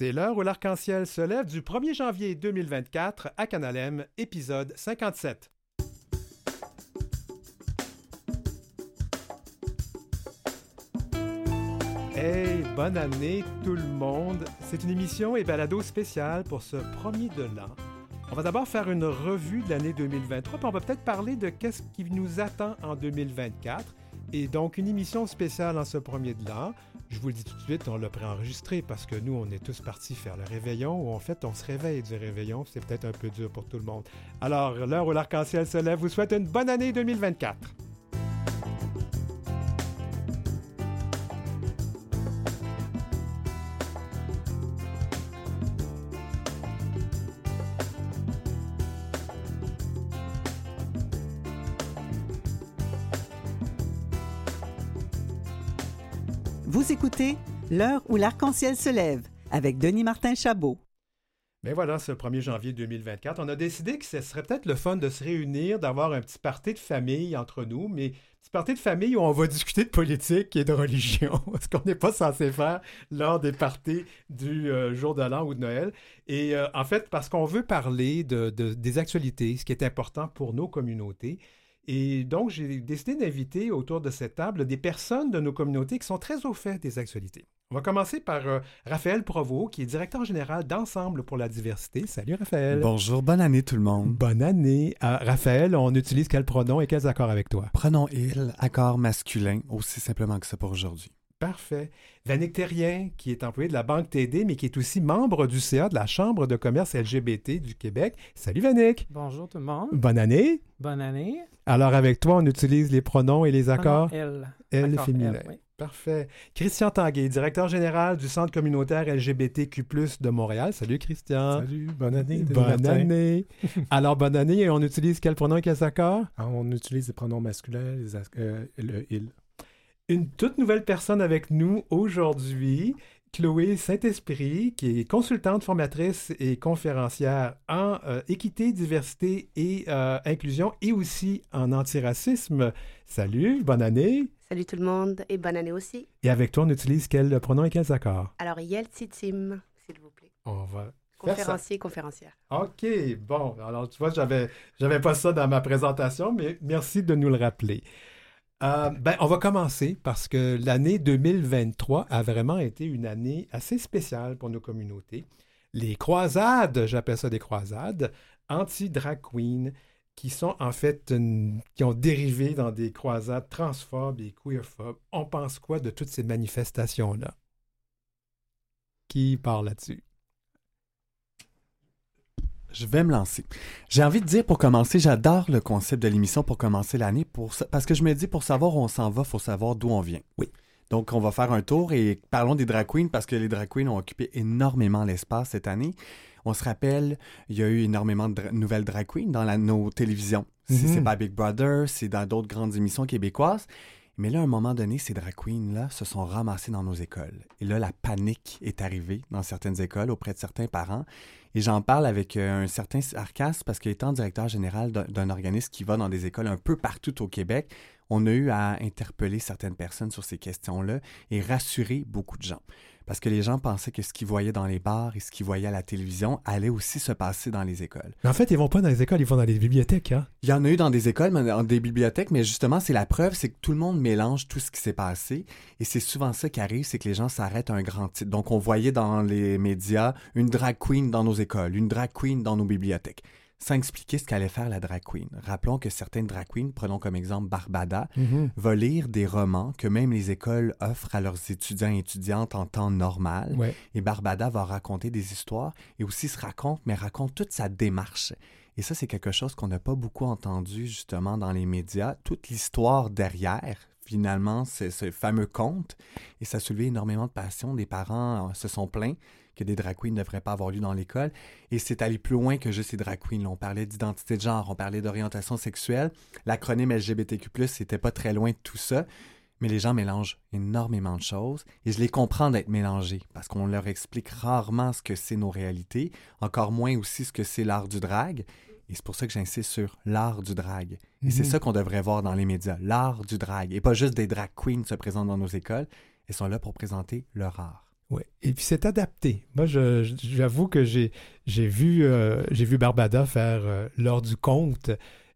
C'est l'heure où l'arc-en-ciel se lève du 1er janvier 2024 à Canalem, épisode 57. Hey, bonne année tout le monde. C'est une émission et balado spéciale pour ce premier de l'an. On va d'abord faire une revue de l'année 2023, puis on va peut-être parler de qu'est-ce qui nous attend en 2024. Et donc, une émission spéciale en ce premier de l'an. Je vous le dis tout de suite, on l'a préenregistré parce que nous, on est tous partis faire le réveillon, ou en fait, on se réveille du réveillon. C'est peut-être un peu dur pour tout le monde. Alors, l'heure où l'arc-en-ciel se lève vous souhaite une bonne année 2024. Écoutez L'heure où l'arc-en-ciel se lève avec Denis Martin Chabot. Mais voilà, ce 1er janvier 2024, on a décidé que ce serait peut-être le fun de se réunir, d'avoir un petit party de famille entre nous, mais petit party de famille où on va discuter de politique et de religion, ce qu'on n'est pas censé faire lors des parties du euh, jour de l'an ou de Noël. Et euh, en fait, parce qu'on veut parler de, de- des actualités, ce qui est important pour nos communautés. Et donc, j'ai décidé d'inviter autour de cette table des personnes de nos communautés qui sont très au fait des actualités. On va commencer par euh, Raphaël Provost, qui est directeur général d'Ensemble pour la diversité. Salut Raphaël. Bonjour, bonne année tout le monde. Bonne année. Euh, Raphaël, on utilise quel pronom et quels accords avec toi? Prenons il, accord masculin, aussi simplement que ça pour aujourd'hui. Parfait. Vanik Terrien, qui est employé de la Banque TD, mais qui est aussi membre du CA de la Chambre de commerce LGBT du Québec. Salut Vanik. Bonjour tout le monde. Bonne année. Bonne année. Alors, avec toi, on utilise les pronoms et les accords? Elle. Elle Accord féminin. elle, oui. Parfait. Christian Tanguay, directeur général du Centre communautaire LGBTQ+, de Montréal. Salut Christian. Salut, bonne année. Bonne année. Alors, bonne année. Et on utilise quel pronom et quels accords? Ah, on utilise les pronoms masculins, les euh, le il. Une toute nouvelle personne avec nous aujourd'hui, Chloé Saint-Esprit, qui est consultante, formatrice et conférencière en euh, équité, diversité et euh, inclusion et aussi en antiracisme. Salut, bonne année. Salut tout le monde et bonne année aussi. Et avec toi, on utilise quel pronom et quels accords? Alors, Yeltsitim, s'il vous plaît. On va. Conférencier, conférencière. OK, bon. Alors, tu vois, j'avais, j'avais pas ça dans ma présentation, mais merci de nous le rappeler. Euh, ben, on va commencer parce que l'année 2023 a vraiment été une année assez spéciale pour nos communautés. Les croisades, j'appelle ça des croisades, anti-drag queen, qui sont en fait, une- qui ont dérivé dans des croisades transphobes et queerphobes. On pense quoi de toutes ces manifestations-là? Qui parle là-dessus? Je vais me lancer. J'ai envie de dire pour commencer, j'adore le concept de l'émission pour commencer l'année pour parce que je me dis pour savoir où on s'en va, faut savoir d'où on vient. Oui. Donc on va faire un tour et parlons des drag queens parce que les drag queens ont occupé énormément l'espace cette année. On se rappelle, il y a eu énormément de dra- nouvelles drag queens dans la- nos télévisions. Si Mhm. c'est pas Big Brother, c'est dans d'autres grandes émissions québécoises. Mais là, à un moment donné, ces drag queens-là se sont ramassées dans nos écoles. Et là, la panique est arrivée dans certaines écoles auprès de certains parents. Et j'en parle avec euh, un certain sarcasme parce qu'étant directeur général d'un- d'un organisme qui va dans des écoles un peu partout au Québec, on a eu à interpeller certaines personnes sur ces questions-là et rassurer beaucoup de gens. Parce que les gens pensaient que ce qu'ils voyaient dans les bars et ce qu'ils voyaient à la télévision allait aussi se passer dans les écoles. Mais en fait, ils vont pas dans les écoles, ils vont dans les bibliothèques, hein? Il y en a eu dans des écoles, mais dans des bibliothèques, mais justement, c'est la preuve, c'est que tout le monde mélange tout ce qui s'est passé. Et c'est souvent ça qui arrive, c'est que les gens s'arrêtent à un grand titre. Donc, on voyait dans les médias une drag queen dans nos écoles, une drag queen dans nos bibliothèques, sans expliquer ce qu'allait faire la drag queen. Rappelons que certaines drag queens, prenons comme exemple Barbada, va lire des romans que même les écoles offrent à leurs étudiants et étudiantes en temps normal. Ouais. Et Barbada va raconter des histoires et aussi se raconte, mais raconte toute sa démarche. Et ça, c'est quelque chose qu'on n'a pas beaucoup entendu justement dans les médias. Toute l'histoire derrière, finalement, c'est ce fameux conte. Et ça a soulevé énormément de passion. Des parents euh, se sont plaints que des drag queens ne devraient pas avoir lieu dans l'école. Et c'est allé plus loin que juste les drag queens. là. On parlait d'identité de genre, on parlait d'orientation sexuelle. L'acronyme LGBTQ+, c'était pas très loin de tout ça. Mais les gens mélangent énormément de choses et je les comprends d'être mélangés parce qu'on leur explique rarement ce que c'est nos réalités, encore moins aussi ce que c'est l'art du drag. Et c'est pour ça que j'insiste sur l'art du drag. Et c'est Mhm. ça qu'on devrait voir dans les médias, l'art du drag. Et pas juste des drag queens se présentent dans nos écoles. Elles sont là pour présenter leur art. Oui, et puis c'est adapté. Moi, j'avoue que j'ai vu, euh, vu Barbada faire euh, l'heure du conte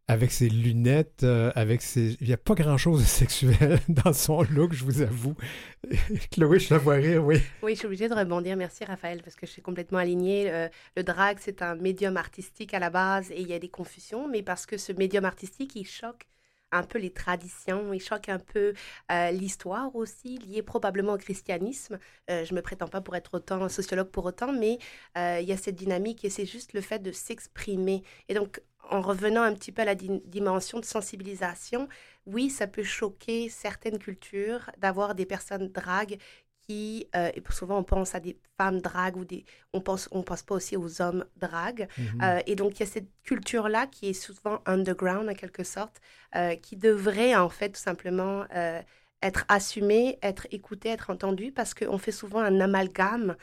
avec ses lunettes, euh, avec ses... Il n'y a pas grand-chose de sexuel dans son look, je vous avoue. Chloé, je la vois rire, oui. Oui, je suis obligée de rebondir. Merci Raphaël, parce que je suis complètement alignée. Euh, le drag, c'est un médium artistique à la base et il y a des confusions, mais parce que ce médium artistique, il choque un peu les traditions, il choque un peu euh, l'histoire aussi, liée probablement au christianisme. Euh, je ne me prétends pas pour être autant sociologue pour autant, mais euh, il y a cette dynamique et c'est juste le fait de s'exprimer. Et donc, en revenant un petit peu à la di- dimension de sensibilisation, oui, ça peut choquer certaines cultures d'avoir des personnes drag qui, euh, et souvent on pense à des femmes drag ou des, on pense, on pense pas aussi aux hommes drag. Euh, et donc il y a cette culture-là qui est souvent underground en quelque sorte, euh, qui devrait en fait tout simplement être assumée, être écoutée, être entendue, parce qu'on fait souvent un amalgame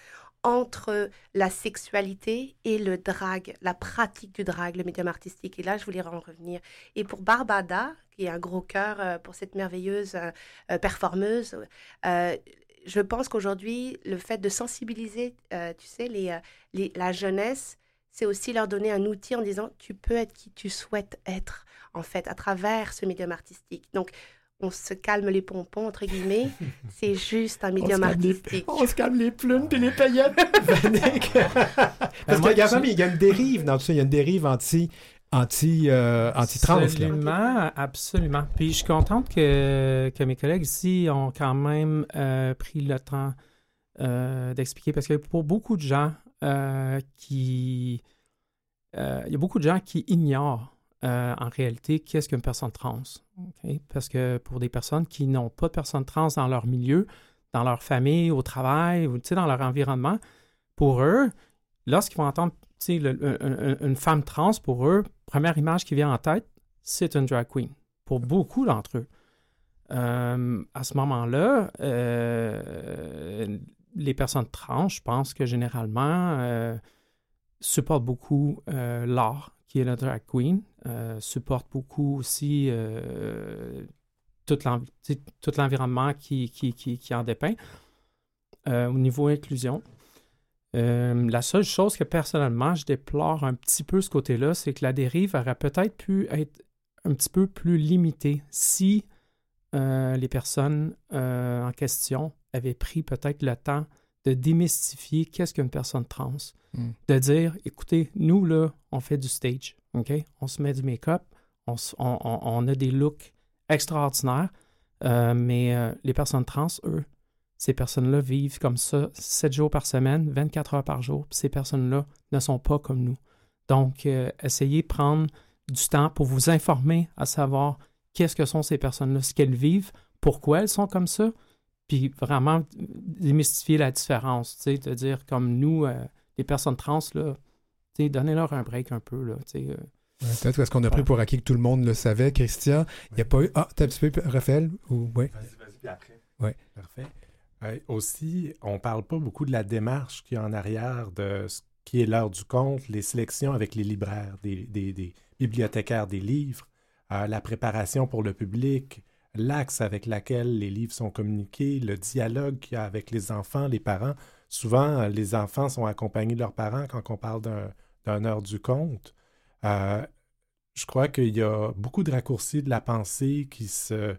entre la sexualité et le drag, la pratique du drag, le médium artistique. Et là, je voulais en revenir. Et pour Barbada, qui est un gros cœur pour cette merveilleuse euh, performeuse, euh, je pense qu'aujourd'hui, le fait de sensibiliser, euh, tu sais, les, euh, les- la jeunesse, c'est aussi leur donner un outil en disant tu peux être qui tu souhaites être, en fait, à travers ce médium artistique. Donc, on se calme les pompons, entre guillemets. c'est juste un médium les- artistique. On se calme les plumes et les paillettes. Vanick. Parce moi, qu'il y, y a une dérive dans tout ça. Il y a une dérive anti, anti, euh, anti-trans. là. Absolument, absolument. Puis je suis contente que, que mes collègues ici ont quand même euh, pris le temps euh, d'expliquer parce que pour beaucoup de gens qui. il y a beaucoup de gens qui ignorent en réalité qu'est-ce qu'une personne trans. Parce que pour des personnes qui n'ont pas de personnes trans dans leur milieu, dans leur famille, au travail, dans leur environnement, pour eux, lorsqu'ils vont entendre une femme trans, pour eux, première image qui vient en tête, c'est une drag queen. Pour beaucoup d'entre eux. Euh, à ce moment-là, euh, les personnes trans, je pense que généralement, euh, supportent beaucoup l'art qui est la drag queen, supportent beaucoup aussi tout l'environnement qui, qui, en dépeint. Au niveau inclusion, euh, la seule chose que personnellement je déplore un petit peu ce côté-là, c'est que la dérive aurait peut-être pu être un petit peu plus limitée si euh, les personnes euh, en question avaient pris peut-être le temps de démystifier qu'est-ce qu'une personne trans. Mm. De dire, écoutez, nous, là, on fait du stage, OK? On se met du make-up, on, on- a des looks extraordinaires, mais les personnes trans, eux, ces personnes-là vivent comme ça 7 jours par semaine, 24 heures par jour, puis ces personnes-là ne sont pas comme nous. Donc, euh, essayez de prendre du temps pour vous informer à savoir qu'est-ce que sont ces personnes-là, ce qu'elles vivent, pourquoi elles sont comme ça, puis vraiment démystifier la différence, tu sais, de dire comme nous, euh, les personnes trans, là, tu sais, donnez-leur un break un peu, là, tu sais. euh. Ouais, Peut-être parce qu'on a pris pour acquis que tout le monde le savait. Christian, il n'y a pas eu. Ah, t'as un petit peu, Raphaël ou... ouais. Vas-y, vas-y, puis après. Parfait. Euh, aussi, on parle pas beaucoup de la démarche qui est en arrière de ce qui est l'heure du compte, les sélections avec les libraires, des, bibliothécaires des livres, euh, la préparation pour le public, l'axe avec lequel les livres sont communiqués, le dialogue qu'il y a avec les enfants, les parents. Souvent, euh, les enfants sont accompagnés de leurs parents quand on parle d'un heure du compte. Je crois qu'il y a beaucoup de raccourcis de la pensée qui se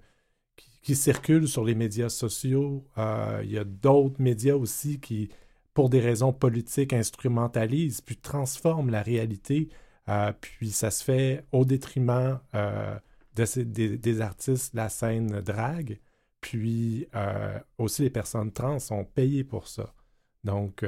qui, circulent sur les médias sociaux. Euh, il y a d'autres médias aussi qui, pour des raisons politiques, instrumentalisent puis transforment la réalité. Euh, puis ça se fait au détriment euh, des, des artistes la scène drague. Puis aussi les personnes trans sont payées pour ça. Donc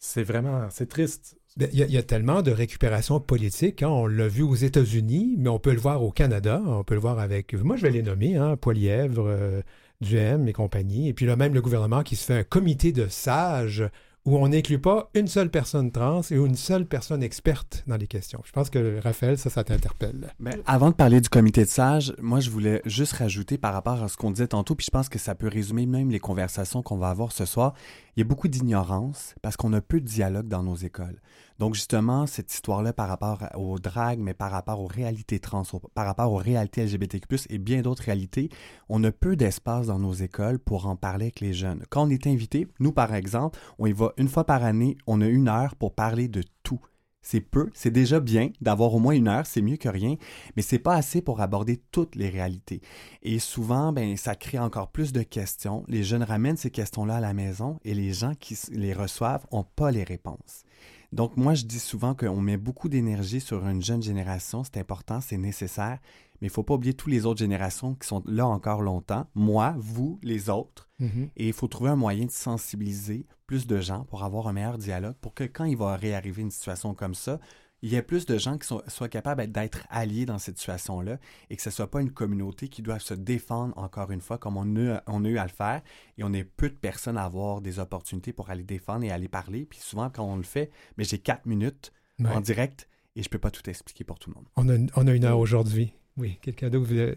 c'est vraiment, c'est triste. Ben, Il y, a, tellement de récupération politique. hein. On l'a vu aux États-Unis, mais on peut le voir au Canada. On peut le voir avec. Moi, je vais les nommer hein, Poilièvre, euh, et compagnie. Et puis là, même le gouvernement qui se fait un comité de sages où on n'inclut pas une seule personne trans et une seule personne experte dans les questions. Je pense que, Raphaël, ça, ça t'interpelle. Ben, avant de parler du comité de sages, moi, je voulais juste rajouter par rapport à ce qu'on disait tantôt, puis je pense que ça peut résumer même les conversations qu'on va avoir ce soir. Il y a beaucoup d'ignorance parce qu'on a peu de dialogue dans nos écoles. Donc justement, cette histoire-là par rapport aux dragues, mais par rapport aux réalités trans, par rapport aux réalités LGBTQ+, et bien d'autres réalités, on a peu d'espace dans nos écoles pour en parler avec les jeunes. Quand on est invité, nous par exemple, on y va une fois par année, on a une heure pour parler de tout. C'est peu, c'est déjà bien d'avoir au moins une heure, c'est mieux que rien, mais c'est pas assez pour aborder toutes les réalités. Et souvent, ben, ça crée encore plus de questions. Les jeunes ramènent ces questions-là à la maison et les gens qui les reçoivent n'ont pas les réponses. Donc, moi, je dis souvent qu'on met beaucoup d'énergie sur une jeune génération. C'est important, c'est nécessaire, mais il ne faut pas oublier toutes les autres générations qui sont là encore longtemps. Moi, vous, les autres. Mm-hmm. Et il faut trouver un moyen de sensibiliser plus de gens pour avoir un meilleur dialogue, pour que quand il va réarriver une situation comme ça, il y ait plus de gens qui soient capables d'être alliés dans cette situation-là et que ce ne soit pas une communauté qui doit se défendre encore une fois comme on a, on a eu à le faire et on est peu de personnes à avoir des opportunités pour aller défendre et aller parler. Puis souvent, quand on le fait, mais j'ai quatre minutes en direct et je ne peux pas tout expliquer pour tout le monde. On a, on a une heure aujourd'hui. Oui, quelqu'un d'autre voulait...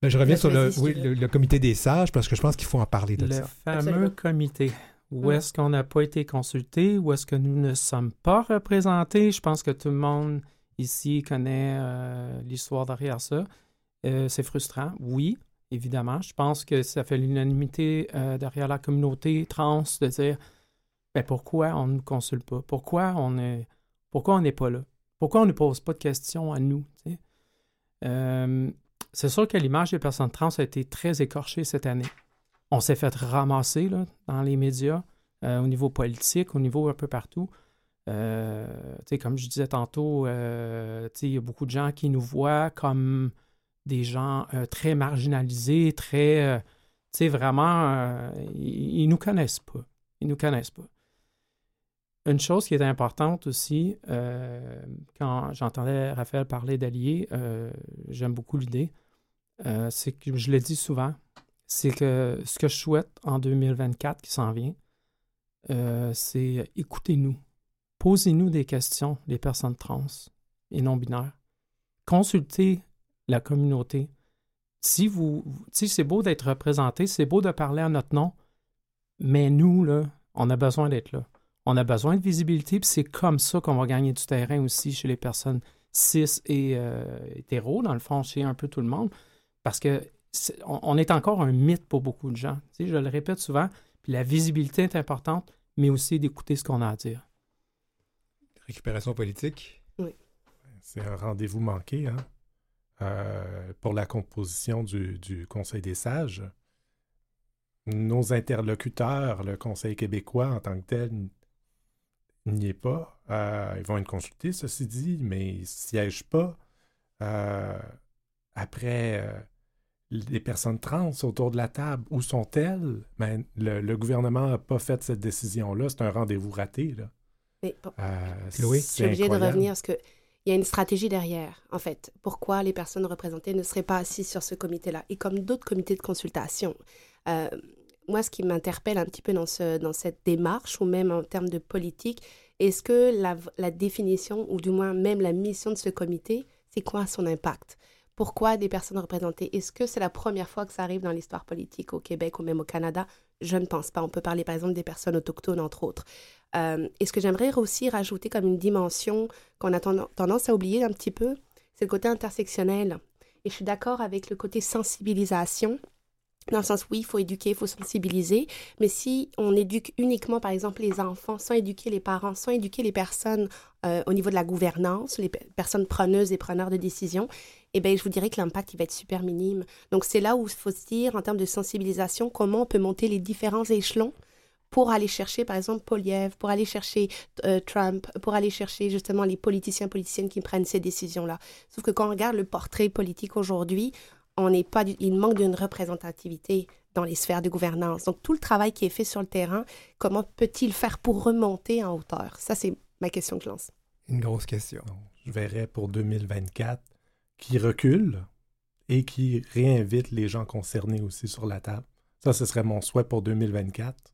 Ben, je reviens sur le, le, comité des sages parce que je pense qu'il faut en parler de le ça. Le fameux comité. Où est-ce qu'on n'a pas été consulté? Où est-ce que nous ne sommes pas représentés? Je pense que tout le monde ici connaît euh, l'histoire derrière ça. Euh, c'est frustrant, oui, évidemment. Je pense que ça fait l'unanimité euh, derrière la communauté trans de dire mais ben, pourquoi on ne nous consulte pas? Pourquoi on est pourquoi on n'est pas là? Pourquoi on ne pose pas de questions à nous? C'est sûr que l'image des personnes trans a été très écorchée cette année on s'est fait ramasser là, dans les médias, euh, au niveau politique, au niveau un peu partout. Euh, comme je disais tantôt, euh, il y a beaucoup de gens qui nous voient comme des gens très marginalisés, très. vraiment, ils, ne nous connaissent pas. Ils nous connaissent pas. Une chose qui est importante aussi, quand j'entendais Raphaël parler d'alliés, j'aime beaucoup l'idée, c'est que je le dis souvent, c'est que ce que je souhaite en 2024 qui s'en vient, euh, c'est écoutez-nous. Posez-nous des questions, les personnes trans et non-binaires. Consultez la communauté. Si vous, si c'est beau d'être représenté, c'est beau de parler à notre nom, mais nous, là, on a besoin d'être là. On a besoin de visibilité, puis c'est comme ça qu'on va gagner du terrain aussi chez les personnes cis et euh, hétéros, dans le fond, chez un peu tout le monde. Parce que on, est encore un mythe pour beaucoup de gens. je le répète souvent, puis la visibilité est importante, mais aussi d'écouter ce qu'on a à dire. Récupération politique? Oui. C'est un rendez-vous manqué hein? Euh, pour la composition du, Conseil des sages. Nos interlocuteurs, le Conseil québécois en tant que tel, n'y est pas. Euh, ils vont être consultés, ceci dit, mais ils ne siègent pas. Euh, après les personnes trans autour de la table, où sont-elles? Ben, le, gouvernement n'a pas fait cette décision-là. C'est un rendez-vous raté. Là. Mais euh, je suis obligée de revenir parce qu'il y a une stratégie derrière, en fait. Pourquoi les personnes représentées ne seraient pas assises sur ce comité-là? Et comme d'autres comités de consultation, euh, moi, ce qui m'interpelle un petit peu dans, ce, dans cette démarche, ou même en termes de politique, est-ce que la, la définition, ou du moins même la mission de ce comité, c'est quoi son impact? Pourquoi des personnes représentées? Est-ce que c'est la première fois que ça arrive dans l'histoire politique au Québec ou même au Canada? Je ne pense pas. On peut parler par exemple des personnes autochtones, entre autres. Euh, et ce que j'aimerais aussi rajouter comme une dimension qu'on a tendance à oublier un petit peu, c'est le côté intersectionnel. Et je suis d'accord avec le côté sensibilisation dans le sens, oui, il faut éduquer, il faut sensibiliser, mais si on éduque uniquement, par exemple, les enfants, sans éduquer les parents, sans éduquer les personnes euh, au niveau de la gouvernance, les personnes preneuses et preneurs de décisions, eh bien, je vous dirais que l'impact, il va être super minime. Donc, c'est là où il faut se dire, en termes de sensibilisation, comment on peut monter les différents échelons pour aller chercher, par exemple, Poliev, pour aller chercher euh, Trump, pour aller chercher justement les politiciens, politiciennes qui prennent ces décisions-là. Sauf que quand on regarde le portrait politique aujourd'hui, il manque d'une représentativité dans les sphères de gouvernance. Donc, tout le travail qui est fait sur le terrain, comment peut-il faire pour remonter en hauteur? Ça, c'est ma question que je lance. Une grosse question. je verrais pour 2024 qui recule et qui réinvite les gens concernés aussi sur la table. Ça, ce serait mon souhait pour 2024.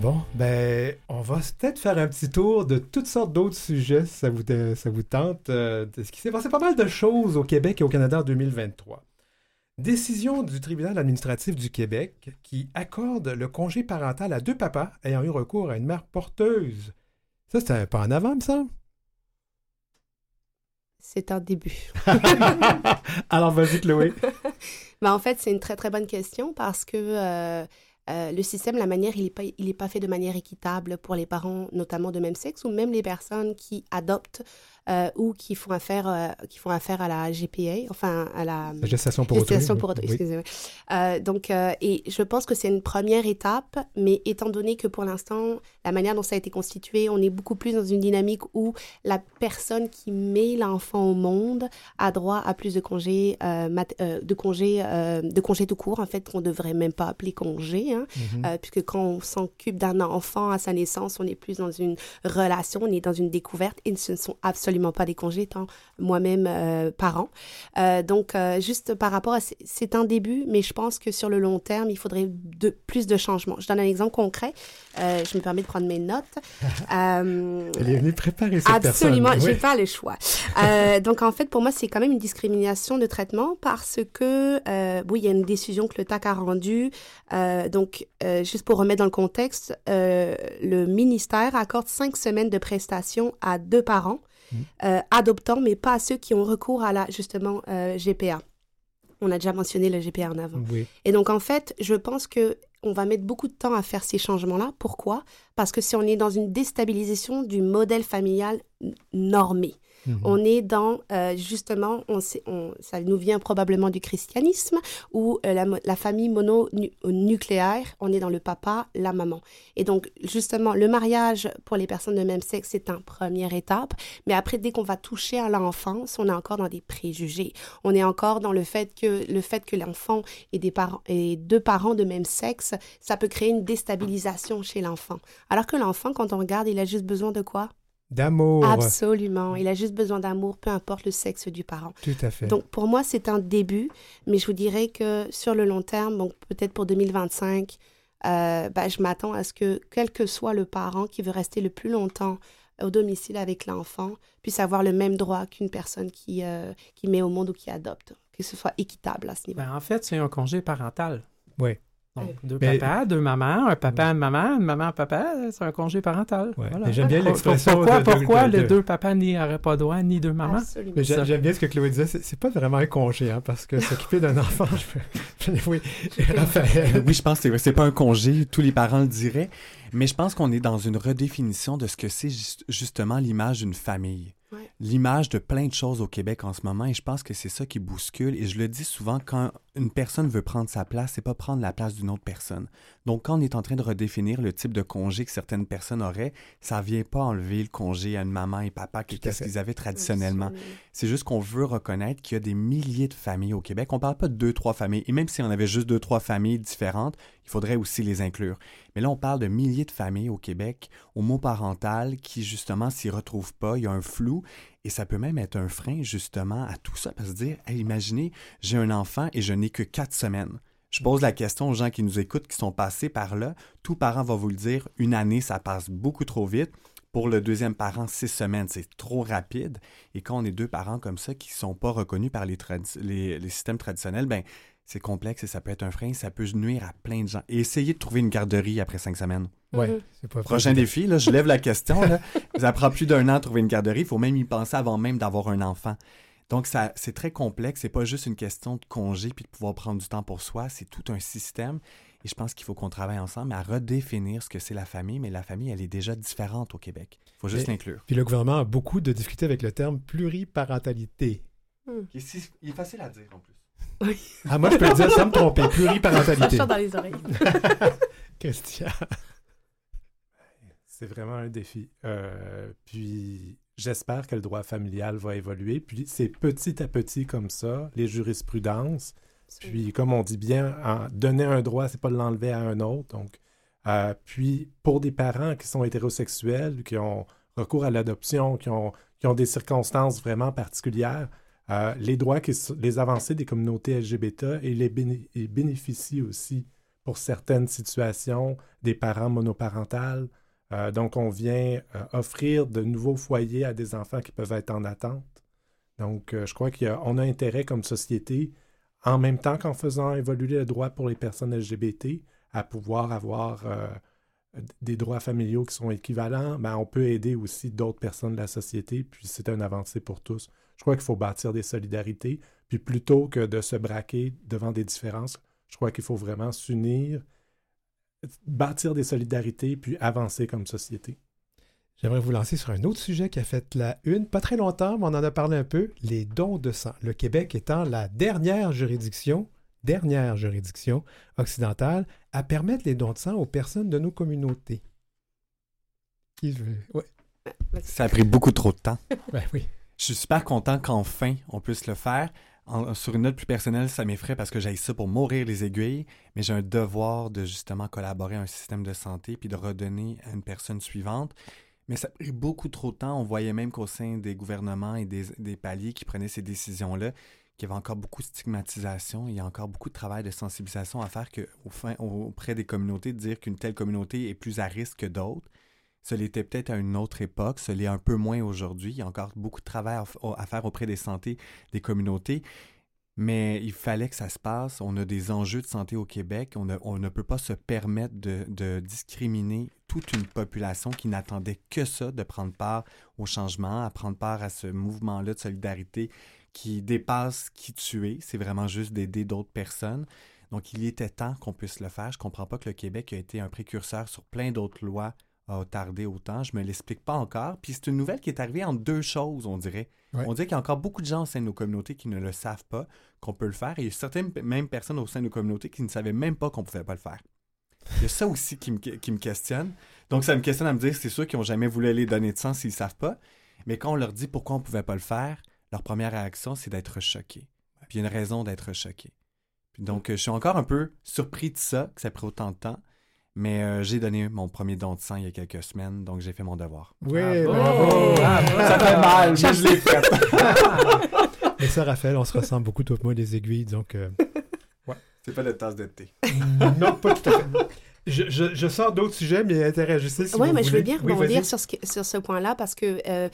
Bon, ben, on va peut-être faire un petit tour de toutes sortes d'autres sujets, si ça vous, ça vous tente. Euh, de ce qui s'est passé pas mal de choses au Québec et au Canada en 2023. Décision du tribunal administratif du Québec qui accorde le congé parental à deux papas ayant eu recours à une mère porteuse. Ça, c'était pas en avant, me semble? C'est un début. Alors, vas-y, Chloé. ben, en fait, c'est une très, très bonne question parce que euh, euh, le système, la manière, il n'est pas, il est pas fait de manière équitable pour les parents, notamment de même sexe, ou même les personnes qui adoptent euh, ou qui font affaire, euh, qui font affaire à la GPA, enfin à la, la gestation pour gestation autrui. Pour autrui excusez-moi. Euh, donc, euh, et je pense que c'est une première étape, mais étant donné que pour l'instant, la manière dont ça a été constitué, on est beaucoup plus dans une dynamique où la personne qui met l'enfant au monde a droit à plus de congés, mat- de congés, de congés tout court, en fait, qu'on devrait même pas appeler congés, hein, Mhm. puisque quand on s'occupe d'un enfant à sa naissance, on est plus dans une relation, on est dans une découverte, et ce ne sont absolument pas des congés, étant moi-même euh, parent. Euh, donc, euh, juste par rapport à... C'est un début, mais je pense que sur le long terme, il faudrait de, plus de changements. Je donne un exemple concret. Euh, je me permets de prendre mes notes. Elle est venue préparer cette Absolument, personne. j'ai Oui. pas le choix. Donc en fait, pour moi, c'est quand même une discrimination de traitement parce que oui, il y a une décision que le TAC a rendue. Donc juste pour remettre dans le contexte, le ministère accorde cinq semaines de prestations à deux parents euh, adoptants, mais pas à ceux qui ont recours à la justement euh, GPA. On a déjà mentionné le GPA en avant. Oui. Et donc, en fait, je pense que on va mettre beaucoup de temps à faire ces changements-là. Pourquoi? Parce que si on est dans une déstabilisation du modèle familial normé, Mhm. on est dans, euh, justement, on on- ça nous vient probablement du christianisme, où euh, la, famille mononucléaire, on est dans le papa, la maman. Et donc, justement, le mariage pour les personnes de même sexe, c'est une première étape. Mais après, dès qu'on va toucher à l'enfance, on est encore dans des préjugés. On est encore dans le fait que, le fait que l'enfant ait des parents, et deux parents de même sexe, ça peut créer une déstabilisation chez l'enfant. Alors que l'enfant, quand on regarde, il a juste besoin de quoi? D'amour. Absolument. Il a juste besoin d'amour, peu importe le sexe du parent. Tout à fait. Donc, pour moi, c'est un début, mais je vous dirais que sur le long terme, donc peut-être pour 2025, euh, ben, je m'attends à ce que, quel que soit le parent qui veut rester le plus longtemps au domicile avec l'enfant, puisse avoir le même droit qu'une personne qui, euh, qui met au monde ou qui adopte, que ce soit équitable à ce niveau. Ben, en fait, c'est un congé parental. Oui. Donc, deux Mais- papas, deux mamans, un papa, une maman, une maman, un papa, c'est un congé parental. Ouais. Voilà. J'aime bien l'expression Pourquoi, de- de- pourquoi de- les de- deux papas n'y auraient pas droit, ni deux mamans? J'aime bien ce que Chloé disait, c'est pas vraiment un congé, hein, parce que s'occuper d'un enfant, je peux... oui, Raphaël. oui, je pense que c'est- pas un congé, tous les parents le diraient, mais je pense qu'on est dans une redéfinition de ce que c'est juste- justement l'image d'une famille. Ouais. L'image de plein de choses au Québec en ce moment, et je pense que c'est ça qui bouscule. Et je le dis souvent, quand une personne veut prendre sa place, c'est pas prendre la place d'une autre personne. Donc, quand on est en train de redéfinir le type de congé que certaines personnes auraient, ça vient pas enlever le congé à une maman et papa, qui qu'est-ce qu'ils avaient traditionnellement. C'est juste qu'on veut reconnaître qu'il y a des milliers de familles au Québec. On parle pas de deux, trois familles. Et même si on avait juste deux, trois familles différentes, il faudrait aussi les inclure. Mais là, on parle de milliers de familles au Québec, homoparentales, qui justement s'y retrouvent pas. Il y a un flou. Et ça peut même être un frein, justement, à tout ça. Parce que dire, Hey, imaginez, j'ai un enfant et je n'ai que quatre semaines. Je pose la question aux gens qui nous écoutent, qui sont passés par là. Tout parent va vous le dire, une année, ça passe beaucoup trop vite. Pour le deuxième parent, six semaines, c'est trop rapide. Et quand on est deux parents comme ça qui ne sont pas reconnus par les, les systèmes traditionnels, ben c'est complexe et ça peut être un frein, ça peut nuire à plein de gens. Et essayez de trouver une garderie après cinq semaines. Ouais, Mhm. c'est pas Prochain défi, là, je lève la question. Là. Ça prend plus d'un an de trouver une garderie. Il faut même y penser avant même d'avoir un enfant. Donc, ça, c'est très complexe. C'est pas juste une question de congé puis de pouvoir prendre du temps pour soi. C'est tout un système. Et je pense qu'il faut qu'on travaille ensemble à redéfinir ce que c'est la famille. Mais la famille, elle est déjà différente au Québec. Il faut juste l'inclure. Puis le gouvernement a beaucoup de discuté avec le terme pluriparentalité. Est, il est facile à dire en plus. Ah, moi, je peux dire sans me tromper. Ça Pluriparentalité. chante dans les oreilles. Christian. C'est vraiment un défi. Euh, puis j'espère que le droit familial va évoluer. Puis c'est petit à petit comme ça, les jurisprudences. Puis comme on dit bien, en- donner un droit, c'est pas l'enlever à un autre. Donc, euh, puis pour des parents qui sont hétérosexuels, qui ont recours à l'adoption, qui ont, qui ont des circonstances vraiment particulières, euh, les droits, qui, les avancées des communautés LGBT, et les bénéficient aussi pour certaines situations, des parents monoparentales. Euh, donc, on vient euh, offrir de nouveaux foyers à des enfants qui peuvent être en attente. Donc, je crois qu'on a, intérêt comme société, en même temps qu'en faisant évoluer le droit pour les personnes LGBT, à pouvoir avoir des droits familiaux qui sont équivalents, on peut aider aussi d'autres personnes de la société, puis c'est un avancé pour tous. Je crois qu'il faut bâtir des solidarités, puis plutôt que de se braquer devant des différences, je crois qu'il faut vraiment s'unir, bâtir des solidarités, puis avancer comme société. J'aimerais vous lancer sur un autre sujet qui a fait la une, pas très longtemps, mais on en a parlé un peu, les dons de sang. Le Québec étant la dernière juridiction dernière juridiction occidentale à permettre les dons de sang aux personnes de nos communautés. Qui Ouais. Ça a pris beaucoup trop de temps. ben oui. Je suis super content qu'enfin on puisse le faire. sur une note plus personnelle, ça m'effraie parce que j'ai ça pour mourir les aiguilles, mais j'ai un devoir de justement collaborer à un système de santé puis de redonner à une personne suivante. Mais ça a pris beaucoup trop de temps. On voyait même qu'au sein des gouvernements et des, paliers qui prenaient ces décisions-là, qu'il y avait encore beaucoup de stigmatisation, il y a encore beaucoup de travail de sensibilisation à faire auprès des communautés, de dire qu'une telle communauté est plus à risque que d'autres. Ce l'était peut-être à une autre époque, ce l'est un peu moins aujourd'hui. Il y a encore beaucoup de travail à, faire auprès des santé des communautés. Mais il fallait que ça se passe. On a des enjeux de santé au Québec. On, ne peut pas se permettre de, discriminer toute une population qui n'attendait que ça, de prendre part au changement, à prendre part à ce mouvement-là de solidarité qui dépasse qui tu es, c'est vraiment juste d'aider d'autres personnes. Donc, il était temps qu'on puisse le faire. Je ne comprends pas que le Québec a été un précurseur sur plein d'autres lois a tardé autant. Je ne me l'explique pas encore. Puis c'est une nouvelle qui est arrivée en deux choses, on dirait. On dirait qu'il y a encore beaucoup de gens au sein de nos communautés qui ne le savent pas, qu'on peut le faire. Et il y a certaines mêmes personnes au sein de nos communautés qui ne savaient même pas qu'on ne pouvait pas le faire. Il y a ça aussi qui me, qui me questionne. Donc ça me questionne à me dire, c'est sûr qu'ils n'ont jamais voulu aller donner de sang s'ils ne savent pas. Mais quand on leur dit pourquoi on ne pouvait pas le faire, leur première réaction, c'est d'être choqué. Puis il y a une raison d'être choqué. donc, je suis encore un peu surpris de ça, que ça a pris autant de temps. Mais euh, j'ai donné mon premier don de sang il y a quelques semaines, donc j'ai fait mon devoir. Oui, bravo! ça fait mal, mais je l'ai fait. Mais ça, Raphaël, on se ressemble beaucoup, toi et moi, des aiguilles, donc... Euh, ouais. C'est pas de tasse de thé. non, pas tout à fait. Je, je, sors d'autres sujets, mais interagissez si Oui, mais je veux bien rebondir sur ce, sur ce point-là parce que euh,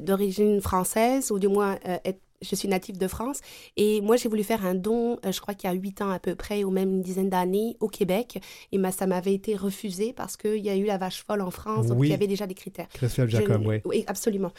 d'origine française, ou du moins euh, je suis native de France, et moi j'ai voulu faire un don, euh, je crois qu'il y a huit ans à peu près, ou même une dizaine d'années, au Québec, et ça m'avait été refusé parce qu'il y a eu la vache folle en France, donc il y avait déjà des critères. Christophe Jacob, oui. Oui, absolument.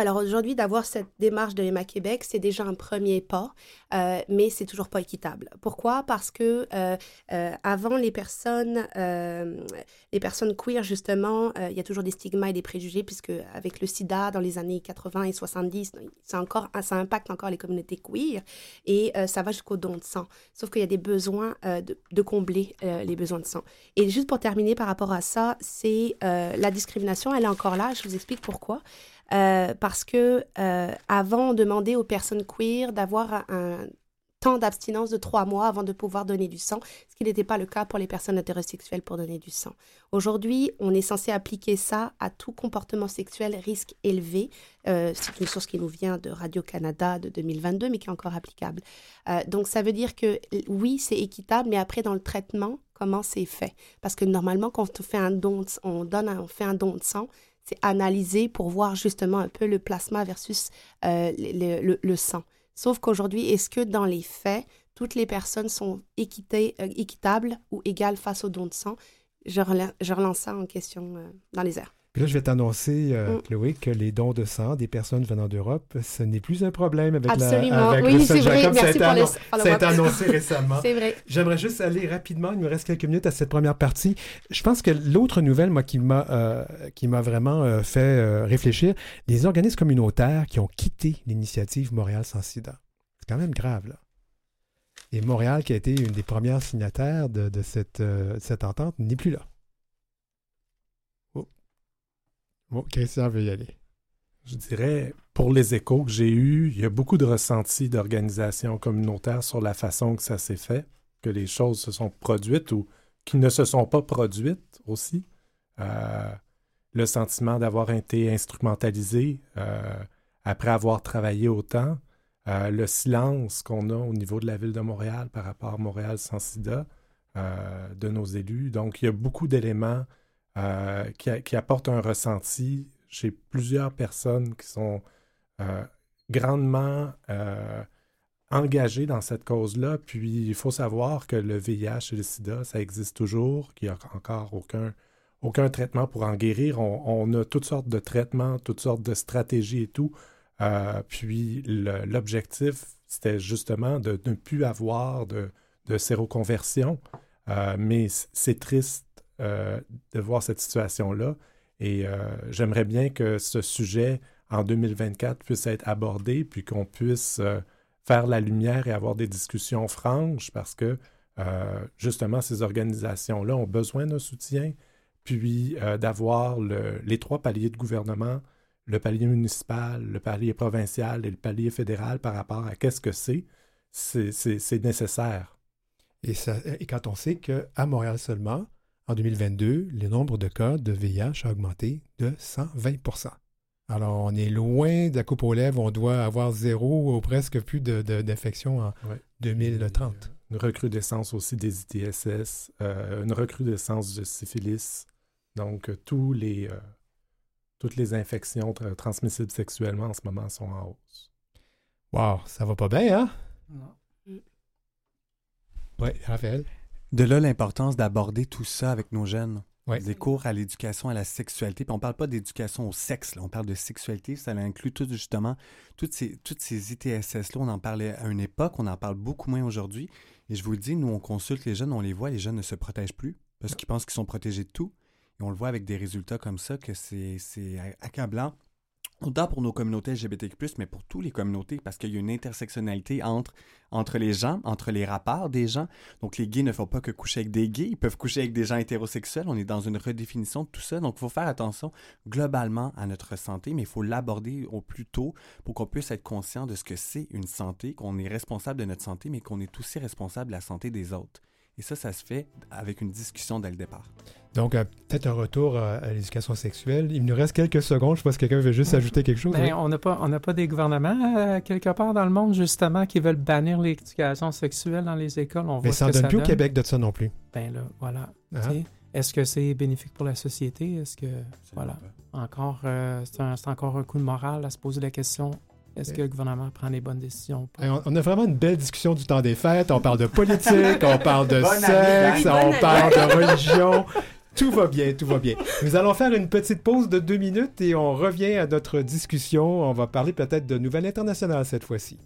Alors aujourd'hui, d'avoir cette démarche de Emma Québec, c'est déjà un premier pas, euh, mais c'est toujours pas équitable. Pourquoi? Parce que euh, euh, avant les personnes, les personnes queer justement, il y a toujours des stigmas et des préjugés puisque avec le SIDA dans les années 80 et 70, ça encore, ça impacte encore les communautés queer et ça va jusqu'au don de sang. Sauf qu'il y a des besoins de, combler les besoins de sang. Et juste pour terminer par rapport à ça, c'est la discrimination, elle est encore là. Je vous explique pourquoi. Euh, parce que euh, avant, on demandait aux personnes queer d'avoir un temps d'abstinence de trois mois avant de pouvoir donner du sang, ce qui n'était pas le cas pour les personnes hétérosexuelles pour donner du sang. Aujourd'hui, on est censé appliquer ça à tout comportement sexuel risque élevé. Euh, c'est une source qui nous vient de Radio-Canada de 2022, mais qui est encore applicable. donc, ça veut dire que oui, c'est équitable, mais après, dans le traitement, comment c'est fait? Parce que normalement, quand on fait un don, on donne, on fait un don de sang, c'est analyser pour voir justement un peu le plasma versus euh, le, sang. Sauf qu'aujourd'hui, est-ce que dans les faits, toutes les personnes sont euh, équitables ou égales face au don de sang? Je, relance, ça en question euh, dans les airs. Puis là, je vais t'annoncer, euh, mm. Chloé, que les dons de sang des personnes venant d'Europe, ce n'est plus un problème avec Absolument. la avec oui, c'est vrai. Merci ça, a été annoncé récemment. c'est vrai. J'aimerais juste aller rapidement, il me reste quelques minutes à cette première partie. Je pense que l'autre nouvelle, moi, qui m'a euh, qui m'a vraiment euh, fait réfléchir, les organismes communautaires qui ont quitté l'initiative Montréal sans sida. C'est quand même grave, là. Et Montréal, qui a été une des premières signataires de, de cette, cette entente, n'est plus là. Bon, Christian veut y aller. Je dirais, pour les échos que j'ai eus, il y a beaucoup de ressentis d'organisations communautaires sur la façon que ça s'est fait, que les choses se sont produites ou qui ne se sont pas produites aussi. Euh, le sentiment d'avoir été instrumentalisé euh, après avoir travaillé autant, euh, le silence qu'on a au niveau de la ville de Montréal par rapport à Montréal sans sida, de nos élus. Donc, il y a beaucoup d'éléments qui, qui, apportent un ressenti chez plusieurs personnes qui sont grandement engagées dans cette cause-là. Puis, il faut savoir que le VIH et le sida, ça existe toujours, qu'il n'y a encore aucun aucun traitement pour en guérir. On, a toutes sortes de traitements, toutes sortes de stratégies et tout. Euh, puis l'objectif, c'était justement de ne plus avoir de, de séroconversion. Euh, mais c'est triste euh, de voir cette situation-là. Et j'aimerais bien que ce sujet en 2024 puisse être abordé, puis qu'on puisse faire la lumière et avoir des discussions franches parce que justement, ces organisations-là ont besoin d'un soutien puis euh, d'avoir les trois paliers de gouvernement, le palier municipal, le palier provincial et le palier fédéral par rapport à qu'est-ce que c'est, c'est nécessaire. Et, et quand on sait qu'à Montréal seulement, en 2022, le nombre de cas de VIH a augmenté de 120% alors, on est loin de la coupe aux lèvres. On doit avoir zéro ou presque plus d'infections en 2030. Une recrudescence aussi des ITSS, euh, une recrudescence de syphilis, donc, euh, tous les, euh, toutes les infections transmissibles sexuellement en ce moment sont en hausse. Wow, ça va pas bien, hein? Non. Oui, Raphaël? De là l'importance d'aborder tout ça avec nos jeunes. Des cours à l'éducation à la sexualité. Puis on parle pas d'éducation au sexe, là. on parle de sexualité. Ça inclut tout justement toutes ces, toutes ces ITSS-là. On en parlait à une époque, on en parle beaucoup moins aujourd'hui. Et je vous le dis, nous, on consulte les jeunes, on les voit, les jeunes ne se protègent plus parce qu'ils pensent qu'ils sont protégés de tout. Et on le voit avec des résultats comme ça que c'est accablant. Autant pour nos communautés LGBTQ+, mais pour toutes les communautés, parce qu'il y a une intersectionnalité entre, entre les gens, entre les rapports des gens. Donc, les gays ne font pas que coucher avec des gays, ils peuvent coucher avec des gens hétérosexuels. On est dans une redéfinition de tout ça. Donc, il faut faire attention globalement à notre santé, mais il faut l'aborder au plus tôt pour qu'on puisse être conscient de ce que c'est une santé, qu'on est responsable de notre santé, mais qu'on est aussi responsable de la santé des autres. Et ça, ça se fait avec une discussion dès le départ. Donc, euh, peut-être un retour à, l'éducation sexuelle. Il nous reste quelques secondes. Je sais pas si quelqu'un veut juste ajouter quelque chose. Ben, On n'a pas, pas des gouvernements euh, quelque part dans le monde, justement, qui veulent bannir l'éducation sexuelle dans les écoles. On Mais ça ne donne plus au Québec de ça non plus. Ben là, voilà. Ah. Est-ce que c'est bénéfique pour la société? Est-ce que, voilà, encore, euh, c'est encore un coup de morale à se poser la question est-ce que le gouvernement prend les bonnes décisions? On, a vraiment une belle discussion du temps des fêtes. On parle de politique, on parle de sexe, on parle de religion. Tout va bien, tout va bien. Nous allons faire une petite pause de deux minutes et on revient à notre discussion. On va parler peut-être de nouvelles internationales cette fois-ci.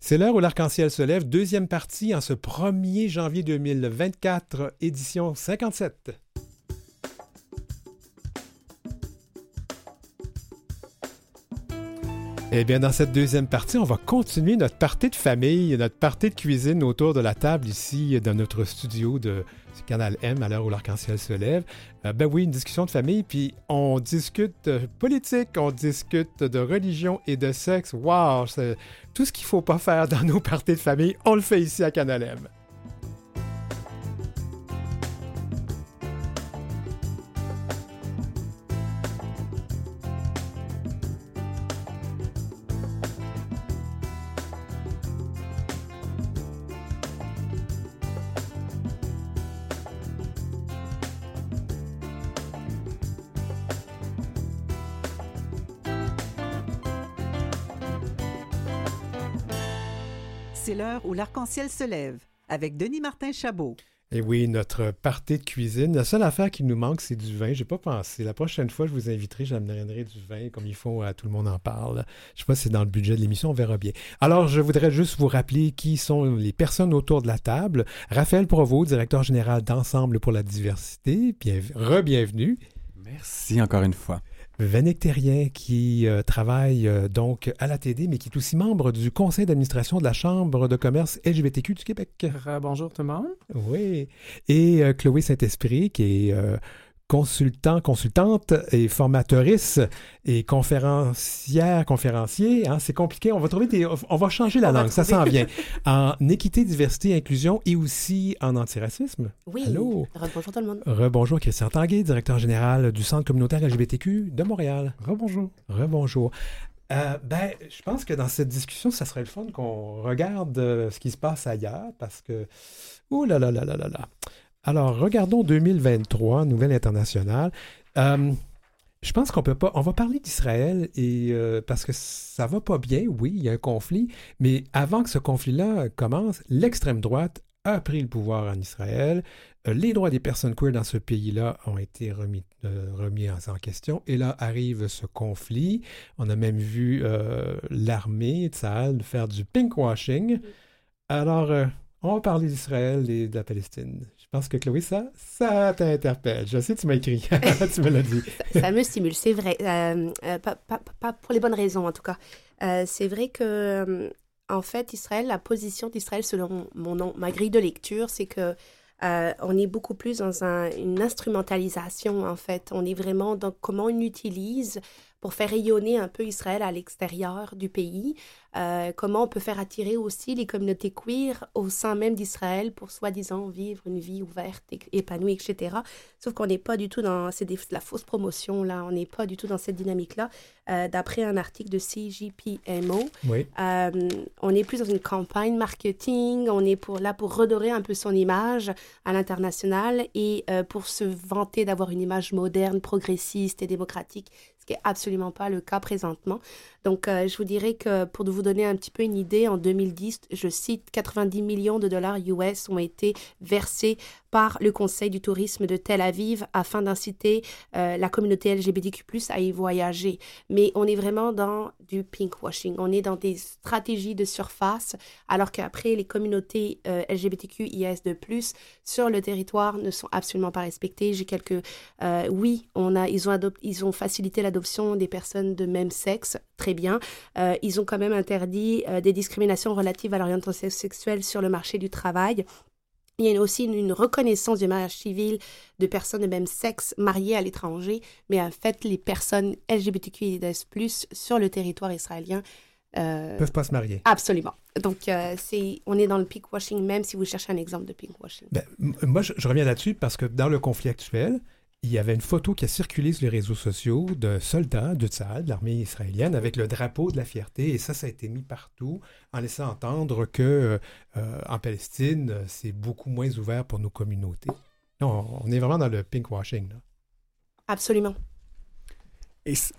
C'est l'heure où l'arc-en-ciel se lève, deuxième partie en ce 1er janvier 2024, édition 57. Eh bien, dans cette deuxième partie, on va continuer notre partie de famille, notre partie de cuisine autour de la table ici dans notre studio de Canal M à l'heure où l'arc-en-ciel se lève. Euh, ben oui, une discussion de famille, puis on discute politique, on discute de religion et de sexe. Wow, tout ce qu'il faut pas faire dans nos parties de famille, on le fait ici à Canal M. où l'arc-en-ciel se lève avec Denis Martin Chabot. Et oui, notre partie de cuisine. La seule affaire qui nous manque, c'est du vin. J'ai pas pensé. La prochaine fois, je vous inviterai, j'amènerai du vin comme il faut. À, tout le monde en parle. Je sais pas si c'est dans le budget de l'émission, on verra bien. Alors, je voudrais juste vous rappeler qui sont les personnes autour de la table. Raphaël Provost, directeur général d'Ensemble pour la diversité. Bien, re-bienvenue. Merci encore une fois. Vanek Terrien, qui euh, travaille euh, donc à la TD, mais qui est aussi membre du conseil d'administration de la Chambre de commerce LGBTQ du Québec. bonjour tout le monde. Oui. Et euh, Chloé Saint-Esprit, qui est consultant, consultante et formatrice et conférencière, conférencier. Hein, c'est compliqué. On va trouver des, on va changer la On langue. Ça s'en vient. En équité, diversité, inclusion et aussi en antiracisme. Oui. Allô? Bonjour tout le monde. Rebonjour Christian Tanguay, directeur général du Centre communautaire LGBTQ de Montréal. Rebonjour. Rebonjour. Euh, ben, je pense que dans cette discussion, ça serait le fun qu'on regarde euh, ce qui se passe ailleurs parce que. Ouh là là là là là là. Alors, regardons 2023, nouvelle internationale. Euh, je pense qu'on peut pas. On va parler d'Israël et euh, parce que ça va pas bien, oui, il y a un conflit, mais avant que ce conflit-là commence, l'extrême droite a pris le pouvoir en Israël. Euh, les droits des personnes queer dans ce pays-là ont été remis, euh, remis en, en question. Et là arrive ce conflit. On a même vu l'armée, Tsahal, faire du pinkwashing. Alors, on va parler d'Israël et de la Palestine. Pense que Chloé, ça, ça t'interpelle. Je sais, tu m'as écrit. tu me l'as dit. Ça, me stimule, c'est vrai. Euh, euh, pas, pour les bonnes raisons, en tout cas. Euh, c'est vrai que, en fait, Israël, la position d'Israël, selon mon ma grille de lecture, c'est que on est beaucoup plus dans un- une instrumentalisation, en fait. On est vraiment dans comment on utilise pour faire rayonner un peu Israël à l'extérieur du pays, euh, comment on peut faire attirer aussi les communautés queer au sein même d'Israël pour soi-disant vivre une vie ouverte, épanouie, etc. Sauf qu'on n'est pas du tout dans... C'est de la fausse promotion, là. On n'est pas du tout dans cette dynamique-là. Euh, D'après un article de CJPMO, Oui. euh, on est plus dans une campagne marketing, on est pour, là pour redorer un peu son image à l'international et pour se vanter d'avoir une image moderne, progressiste et démocratique, qui est absolument pas le cas présentement. Donc, euh, je vous dirais que pour vous donner un petit peu une idée, en 2010, je cite, 90 millions de dollars US ont été versés par le Conseil du tourisme de Tel Aviv afin d'inciter euh, la communauté LGBTQ+ à y voyager. Mais on est vraiment dans du pinkwashing. On est dans des stratégies de surface, alors qu'après, les communautés euh, LGBTQIS de sur le territoire ne sont absolument pas respectées. J'ai quelques... euh, oui, on a, ils, ont ils ont facilité l'adoption des personnes de même sexe, très bien. Euh, ils ont quand même interdit euh, des discriminations relatives à l'orientation sexuelle sur le marché du travail. Il y a aussi une, une reconnaissance du mariage civil de personnes de même sexe mariées à l'étranger, mais en fait, les personnes LGBTQIS+, sur le territoire israélien, euh, peuvent pas se marier. absolument. Donc, euh, c'est, on est dans le pinkwashing, même si vous cherchez un exemple de pinkwashing. Ben, moi, je, je reviens là-dessus parce que dans le conflit actuel, il y avait une photo qui a circulé sur les réseaux sociaux de soldats de Tzahal, de l'armée israélienne, avec le drapeau de la fierté. Et ça, ça a été mis partout en laissant entendre que euh, en Palestine, c'est beaucoup moins ouvert pour nos communautés. Non, on est vraiment dans le pinkwashing. Absolument.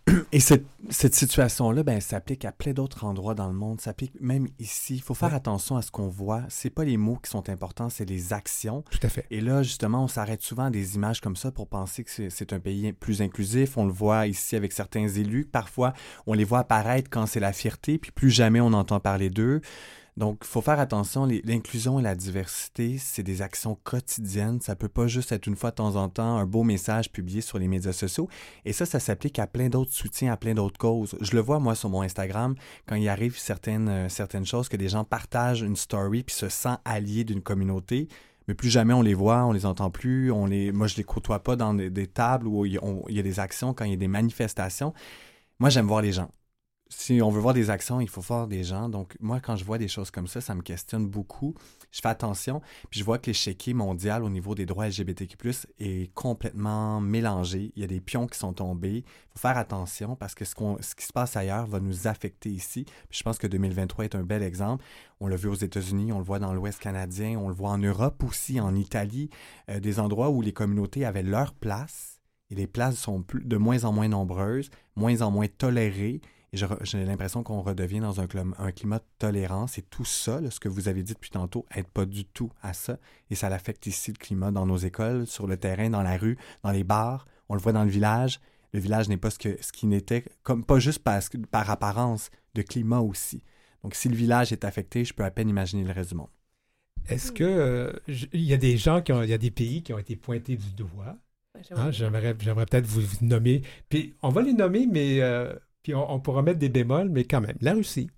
Et, cette, cette situation-là, ben, s'applique à plein d'autres endroits dans le monde. s'applique même ici. Il faut faire Ouais. attention à ce qu'on voit. C'est pas les mots qui sont importants, c'est les actions. Tout à fait. Et là, justement, on s'arrête souvent à des images comme ça pour penser que c'est- c'est un pays plus inclusif. On le voit ici avec certains élus. Parfois, on les voit apparaître quand c'est la fierté, puis plus jamais on entend parler d'eux. Donc, il faut faire attention. L'inclusion et la diversité, c'est des actions quotidiennes. Ça peut pas juste être une fois de temps en temps un beau message publié sur les médias sociaux. Et ça, ça s'applique à plein d'autres soutiens, à plein d'autres causes. Je le vois, moi, sur mon Instagram, quand il arrive certaines, euh, choses, que des gens partagent une story puis se sentent alliés d'une communauté mais plus jamais on les voit, on les entend plus, on les, moi je les côtoie pas dans des, tables où il y a des actions, quand il y a des manifestations. Moi j'aime voir les gens. Si on veut voir des actions, il faut voir des gens. Donc moi quand je vois des choses comme ça, ça me questionne beaucoup. Je fais attention, puis je vois que l'échiquier mondial au niveau des droits LGBTQ+ est complètement mélangé. Il y a des pions qui sont tombés. Il faut faire attention parce que ce, qu'on- ce qui se passe ailleurs va nous affecter ici. Puis je pense que 2023 est un bel exemple. On l'a vu aux États-Unis, on le voit dans l'Ouest canadien, on le voit en Europe aussi, en Italie, euh, des endroits où les communautés avaient leur place et les places sont de moins en moins nombreuses, moins en moins tolérées. Et j'ai l'impression qu'on redevient dans un, clim- un climat de tolérance. Et tout ça, là, ce que vous avez dit depuis tantôt, aide pas du tout à ça. Et ça l'affecte ici le climat dans nos écoles, sur le terrain, dans la rue, dans les bars. On le voit dans le village. Le village n'est pas ce que ce qui n'était, comme pas juste parce que- par apparence, de climat aussi. Donc, si le village est affecté, je peux à peine imaginer le reste du monde. Est-ce que euh, il y a des gens qui ont, il y a des pays qui ont été pointés du doigt Hein, J'aimerais, j'aimerais peut-être vous nommer. Puis on va les nommer, mais euh, puis on, on pourra mettre des bémols, mais quand même. La Russie,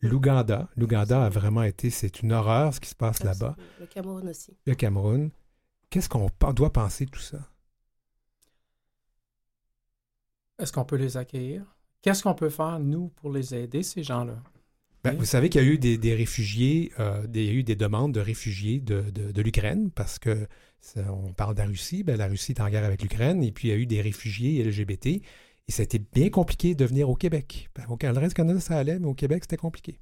l'Ouganda. L'Ouganda a vraiment été, c'est une horreur ce qui se passe là-bas. Le Cameroun aussi. Le Cameroun. Qu'est-ce qu'on doit penser de tout ça? est-ce qu'on peut les accueillir? Qu'est-ce qu'on peut faire, nous, pour les aider, ces gens-là? Ben, vous savez qu'il y a eu des, réfugiés, euh, il y a eu des demandes de réfugiés de, de, l'Ukraine parce que on parle de la Russie, ben, la Russie est en guerre avec l'Ukraine et puis il y a eu des réfugiés LGBT et c'était bien compliqué de venir au Québec. Ben, au reste du Canada, ça allait, mais au Québec, c'était compliqué.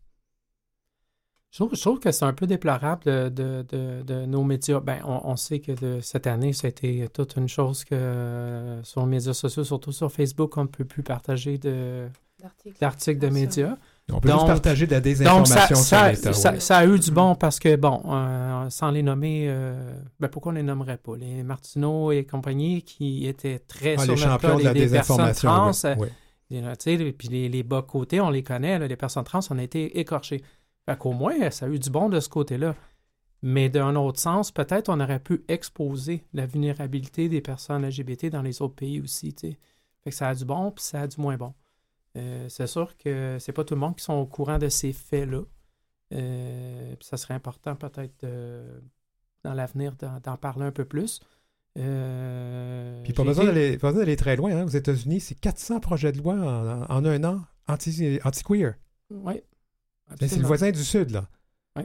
Je trouve, que c'est un peu déplorable de, nos médias. Ben, on, sait que cette année, c'était toute une chose que sur les médias sociaux, surtout sur Facebook, on ne peut plus partager d'articles de médias. On peut juste partager de la désinformation ça, ça, ça, a eu du bon parce que, bon, euh, sans les nommer, euh, ben pourquoi on ne les nommerait pas? Les Martineau et compagnie qui étaient très ah, les champions de la désinformation. Trans, euh, puis les, les, bas côtés, on les connaît, les personnes trans, on a été écorchées. Fait qu'au moins, ça a eu du bon de ce côté-là. Mais d'un autre sens, peut-être on aurait pu exposer la vulnérabilité des personnes LGBT dans les autres pays aussi. Fait que ça a du bon, puis ça a du moins bon. Euh, c'est sûr que c'est pas tout le monde qui sont au courant de ces faits-là. Euh, ça serait important peut-être dans l'avenir d'en parler un peu plus. Euh, puis pas besoin d'aller très loin. Hein. Aux États-Unis, c'est 400 projets de loi en, un an anti-queer. oui. c'est le voisin du Sud, là. Oui.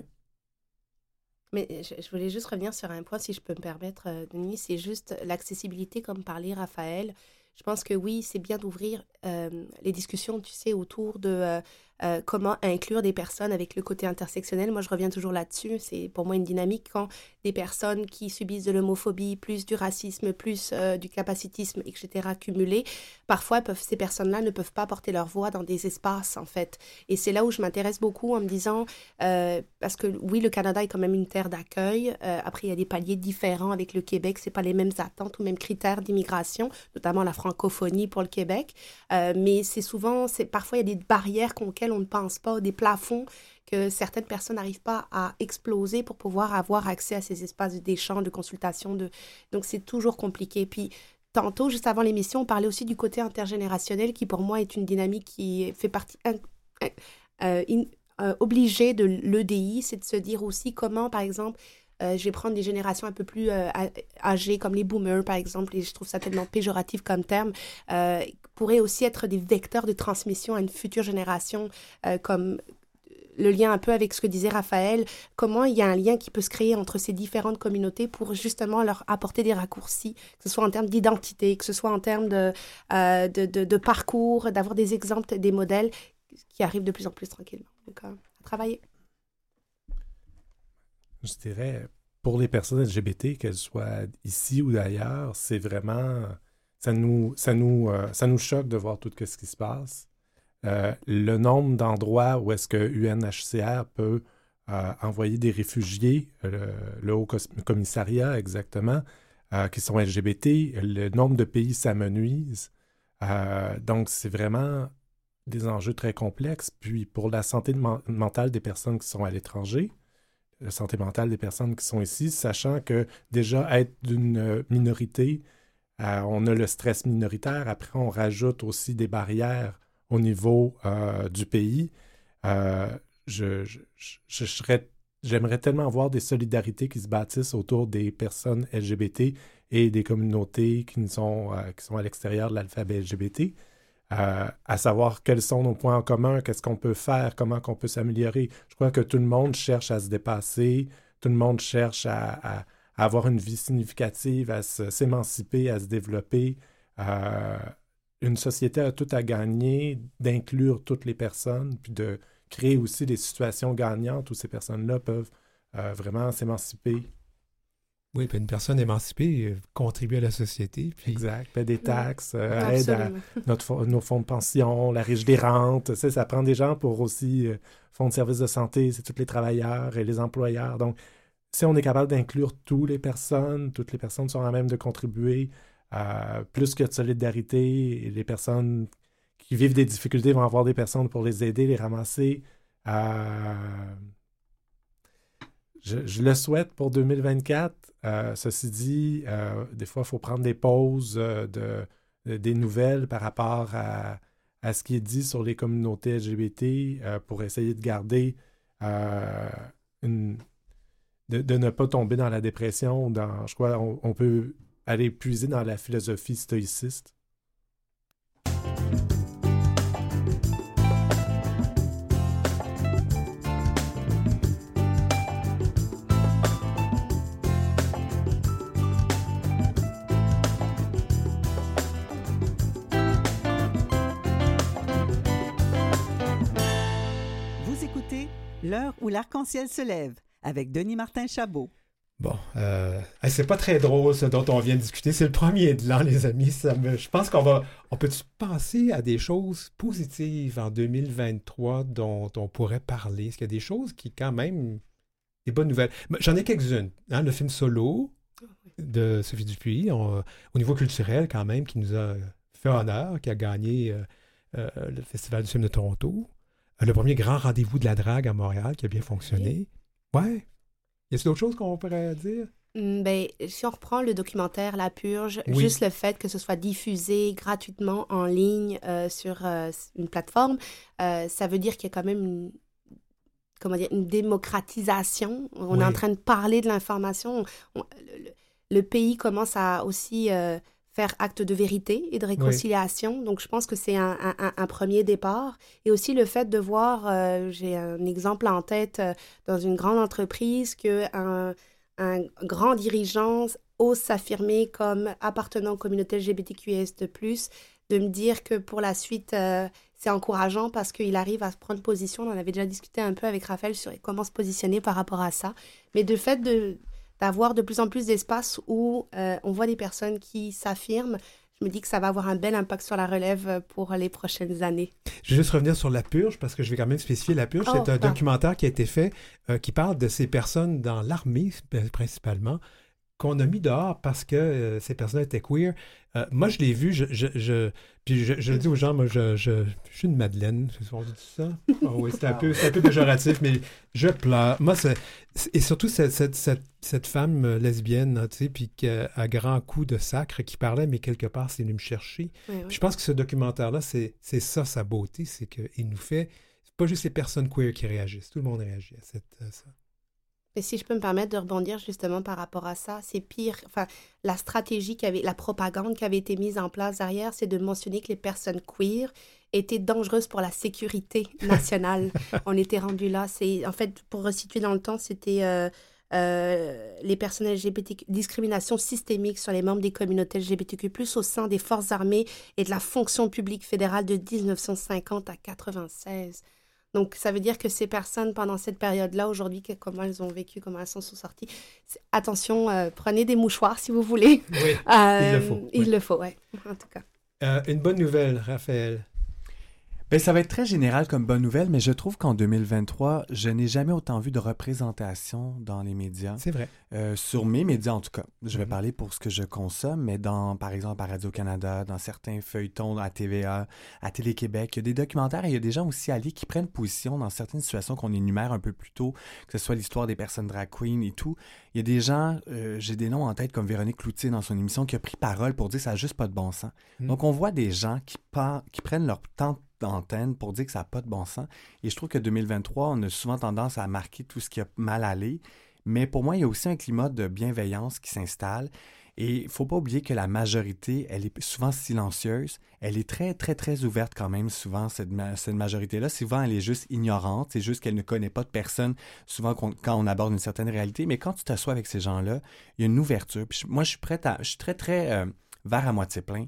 Mais je, je, voulais juste revenir sur un point, si je peux me permettre, Denis. C'est juste l'accessibilité, comme parlait Raphaël. Je pense que oui, c'est bien d'ouvrir les discussions, tu sais, autour de euh, comment inclure des personnes avec le côté intersectionnel. Moi, je reviens toujours là-dessus. C'est pour moi une dynamique quand des personnes qui subissent de l'homophobie, plus du racisme, plus euh, du capacitisme, etc., cumulés, parfois peuvent, ces personnes-là ne peuvent pas porter leur voix dans des espaces, en fait. Et c'est là où je m'intéresse beaucoup en me disant, euh, parce que oui, le Canada est quand même une terre d'accueil. après, il y a des paliers différents avec le Québec. C'est pas les mêmes attentes ou mêmes critères d'immigration, notamment la francophonie pour le Québec. mais c'est souvent, c'est parfois il y a des barrières on ne pense pas, des plafonds que certaines personnes n'arrivent pas à exploser pour pouvoir avoir accès à ces espaces d'échange, de consultation. De... Donc c'est toujours compliqué. Puis tantôt, juste avant l'émission, on parlait aussi du côté intergénérationnel qui pour moi est une dynamique qui fait partie euh, euh, obligée de l'EDI, c'est de se dire aussi comment, par exemple, euh, je vais prendre des générations un peu plus âgées, comme les boomers, par exemple, et je trouve ça tellement péjoratif comme terme, pourraient aussi être des vecteurs de transmission à une future génération, euh, comme le lien un peu avec ce que disait Raphaël, comment il y a un lien qui peut se créer entre ces différentes communautés pour justement leur apporter des raccourcis, que ce soit en termes d'identité, que ce soit en termes de, euh, de, parcours, d'avoir des exemples, des modèles qui arrivent de plus en plus tranquillement. Donc, euh, à travailler. Je dirais, pour les personnes LGBT, qu'elles soient ici ou d'ailleurs, c'est vraiment ça nous, ça nous, euh, ça nous choque de voir tout ce qui se passe. Euh, le nombre d'endroits où est-ce que UNHCR peut euh, envoyer des réfugiés, le, Haut Commissariat exactement, qui sont LGBT, le nombre de pays s'amenuise. donc, c'est vraiment des enjeux très complexes. Puis, pour la santé mentale des personnes qui sont à l'étranger, la santé mentale des personnes qui sont ici, sachant que déjà être d'une minorité, euh, on a le stress minoritaire. Après, on rajoute aussi des barrières au niveau euh, du pays. Euh, j'aimerais tellement voir des solidarités qui se bâtissent autour des personnes LGBT et des communautés qui, sont, à l'extérieur de l'alphabet LGBT. à savoir quels sont nos points en commun, qu'est-ce qu'on peut faire, comment qu'on peut s'améliorer. Je crois que tout le monde cherche à se dépasser, tout le monde cherche à avoir une vie significative, à s'émanciper, à se développer. Euh, une société a tout à gagner d'inclure toutes les personnes, puis de créer aussi des situations gagnantes où ces personnes-là peuvent euh, vraiment s'émanciper. Oui, puis une personne émancipée euh, contribue à la société. Puis... Exact. Paie des taxes, aide à notre, nos fonds de pension, la riche des rentes. Ça, ça prend des gens pour aussi fonds de services de santé, c'est tous les travailleurs et les employeurs. Donc, si on est capable d'inclure toutes les personnes, toutes les personnes sont à même de contribuer, à plus que de solidarité, les personnes qui vivent des difficultés vont avoir des personnes pour les aider, les ramasser. Euh, je, le souhaite pour 2024. Euh, ceci dit, euh, des fois, il faut prendre des pauses de, des nouvelles par rapport à, à, ce qui est dit sur les communautés LGBT pour essayer de garder une, de, ne pas tomber dans la dépression. Dans, je crois on, peut aller puiser dans la philosophie stoïciste. Vous écoutez L'heure où l'arc-en-ciel se lève avec Denis Martin Chabot. Bon, euh, c'est pas très drôle ce dont on vient de discuter. C'est le premier de l'an, les amis. Ça me, je pense qu'on va. On peut penser à des choses positives en 2023 dont on pourrait parler? Est-ce qu'il y a des choses qui, quand même, des bonnes nouvelles? J'en ai quelques-unes. Hein, le film Solo de Sophie Dupuis, on- au niveau culturel, quand même, qui nous a fait honneur, qui a gagné euh, euh, le Festival du film de Toronto. Euh, le premier grand rendez-vous de la drague à Montréal qui a bien fonctionné. Ouais. Y a-t-il d'autres choses qu'on pourrait dire? Mm, Ben, si on reprend le documentaire La Purge, Oui. juste le fait que ce soit diffusé gratuitement en ligne euh, sur euh, une plateforme, euh, ça veut dire qu'il y a quand même une, comment dire, une démocratisation. On Oui. est en train de parler de l'information. On- Le, pays commence à aussi faire acte de vérité et de réconciliation. Donc, je pense que c'est un, un- un- un premier départ. Et aussi le fait de voir, euh, j'ai un exemple en tête euh, dans une grande entreprise, que un, un grand dirigeant ose s'affirmer comme appartenant aux communautés LGBTQS de plus, de me dire que pour la suite, euh, c'est encourageant parce qu'il arrive à se prendre position. On en avait déjà discuté un peu avec Raphaël sur comment se positionner par rapport à ça. Mais de fait de d'avoir de plus en plus d'espace où euh, on voit des personnes qui s'affirment, je me dis que ça va avoir un bel impact sur la relève pour les prochaines années. Je vais juste revenir sur La Purge parce que je vais quand même spécifier La Purge. Oh, c'est un pardon. documentaire qui a été fait euh, qui parle de ces personnes dans l'armée principalement qu'on a mis dehors parce que euh, ces personnes étaient queer. Euh, moi, je l'ai vu, je, je, je- puis je, je le dis aux gens, moi, je, je, suis une Madeleine. On dit ça? Ah oui, c'est un, peu, c'est un peu péjoratif, mais je pleure. Moi, c'est, et surtout cette, cette, cette, cette femme euh, lesbienne, là, tu sais, puis qui, a- à grand coup de sacre, qui parlait, mais quelque part, c'est venu me chercher. Je pense que ce documentaire-là, c'est c'est ça sa beauté, c'est qu'il nous fait. C'est pas juste les personnes queer qui réagissent, tout le monde réagit à cette, à ça. Et si je peux me permettre de rebondir justement par rapport à ça, c'est pire. Enfin, la stratégie qui la propagande qui avait été mise en place derrière, c'est de mentionner que les personnes queer étaient dangereuses pour la sécurité nationale. On était rendu là. C'est en fait pour resituer dans le temps, c'était euh, euh, les personnes LGBTQ, discrimination systémique sur les membres des communautés LGBTQ+, au sein des forces armées et de la fonction publique fédérale de 1950 à 96. Donc, ça veut dire que ces personnes, pendant cette période-là, aujourd'hui, comment elles ont vécu, comment elles s'en sont sorties. Attention, euh, prenez des mouchoirs si vous voulez. Oui. Euh, le faut, Il oui. le faut, ouais. En tout cas. Euh, une bonne nouvelle, Raphaël. Ben, ça va être très général comme bonne nouvelle, mais je trouve qu'en 2023, je n'ai jamais autant vu de représentation dans les médias. C'est vrai. Euh, sur mes médias, en tout cas. Je vais Mhm. parler pour ce que je consomme, mais dans, par exemple, à Radio-Canada, dans certains feuilletons à TVA, à Télé-Québec, il y a des documentaires et il y a des gens aussi alliés qui prennent position dans certaines situations qu'on énumère un peu plus tôt, que ce soit l'histoire des personnes drag queen et tout. Il y a des gens, euh, j'ai des noms en tête comme Véronique Cloutier dans son émission, qui a pris parole pour dire que ça n'a juste pas de bon sens. Mhm. Donc, on voit des gens qui, qui prennent leur temps d'antenne pour dire que ça n'a pas de bon sens. Et je trouve que 2023, on a souvent tendance à marquer tout ce qui a mal allé. Mais pour moi, il y a aussi un climat de bienveillance qui s'installe. Et il faut pas oublier que la majorité, elle est souvent silencieuse. Elle est très, très, très ouverte quand même, souvent, cette, ma- cette majorité-là. Souvent, elle est juste ignorante. C'est juste qu'elle ne connaît pas de personne, souvent quand on aborde une certaine réalité. Mais quand tu t'assois avec ces gens-là, il y a une ouverture. Moi, je suis prête à... Je suis très, très euh, vert à moitié plein.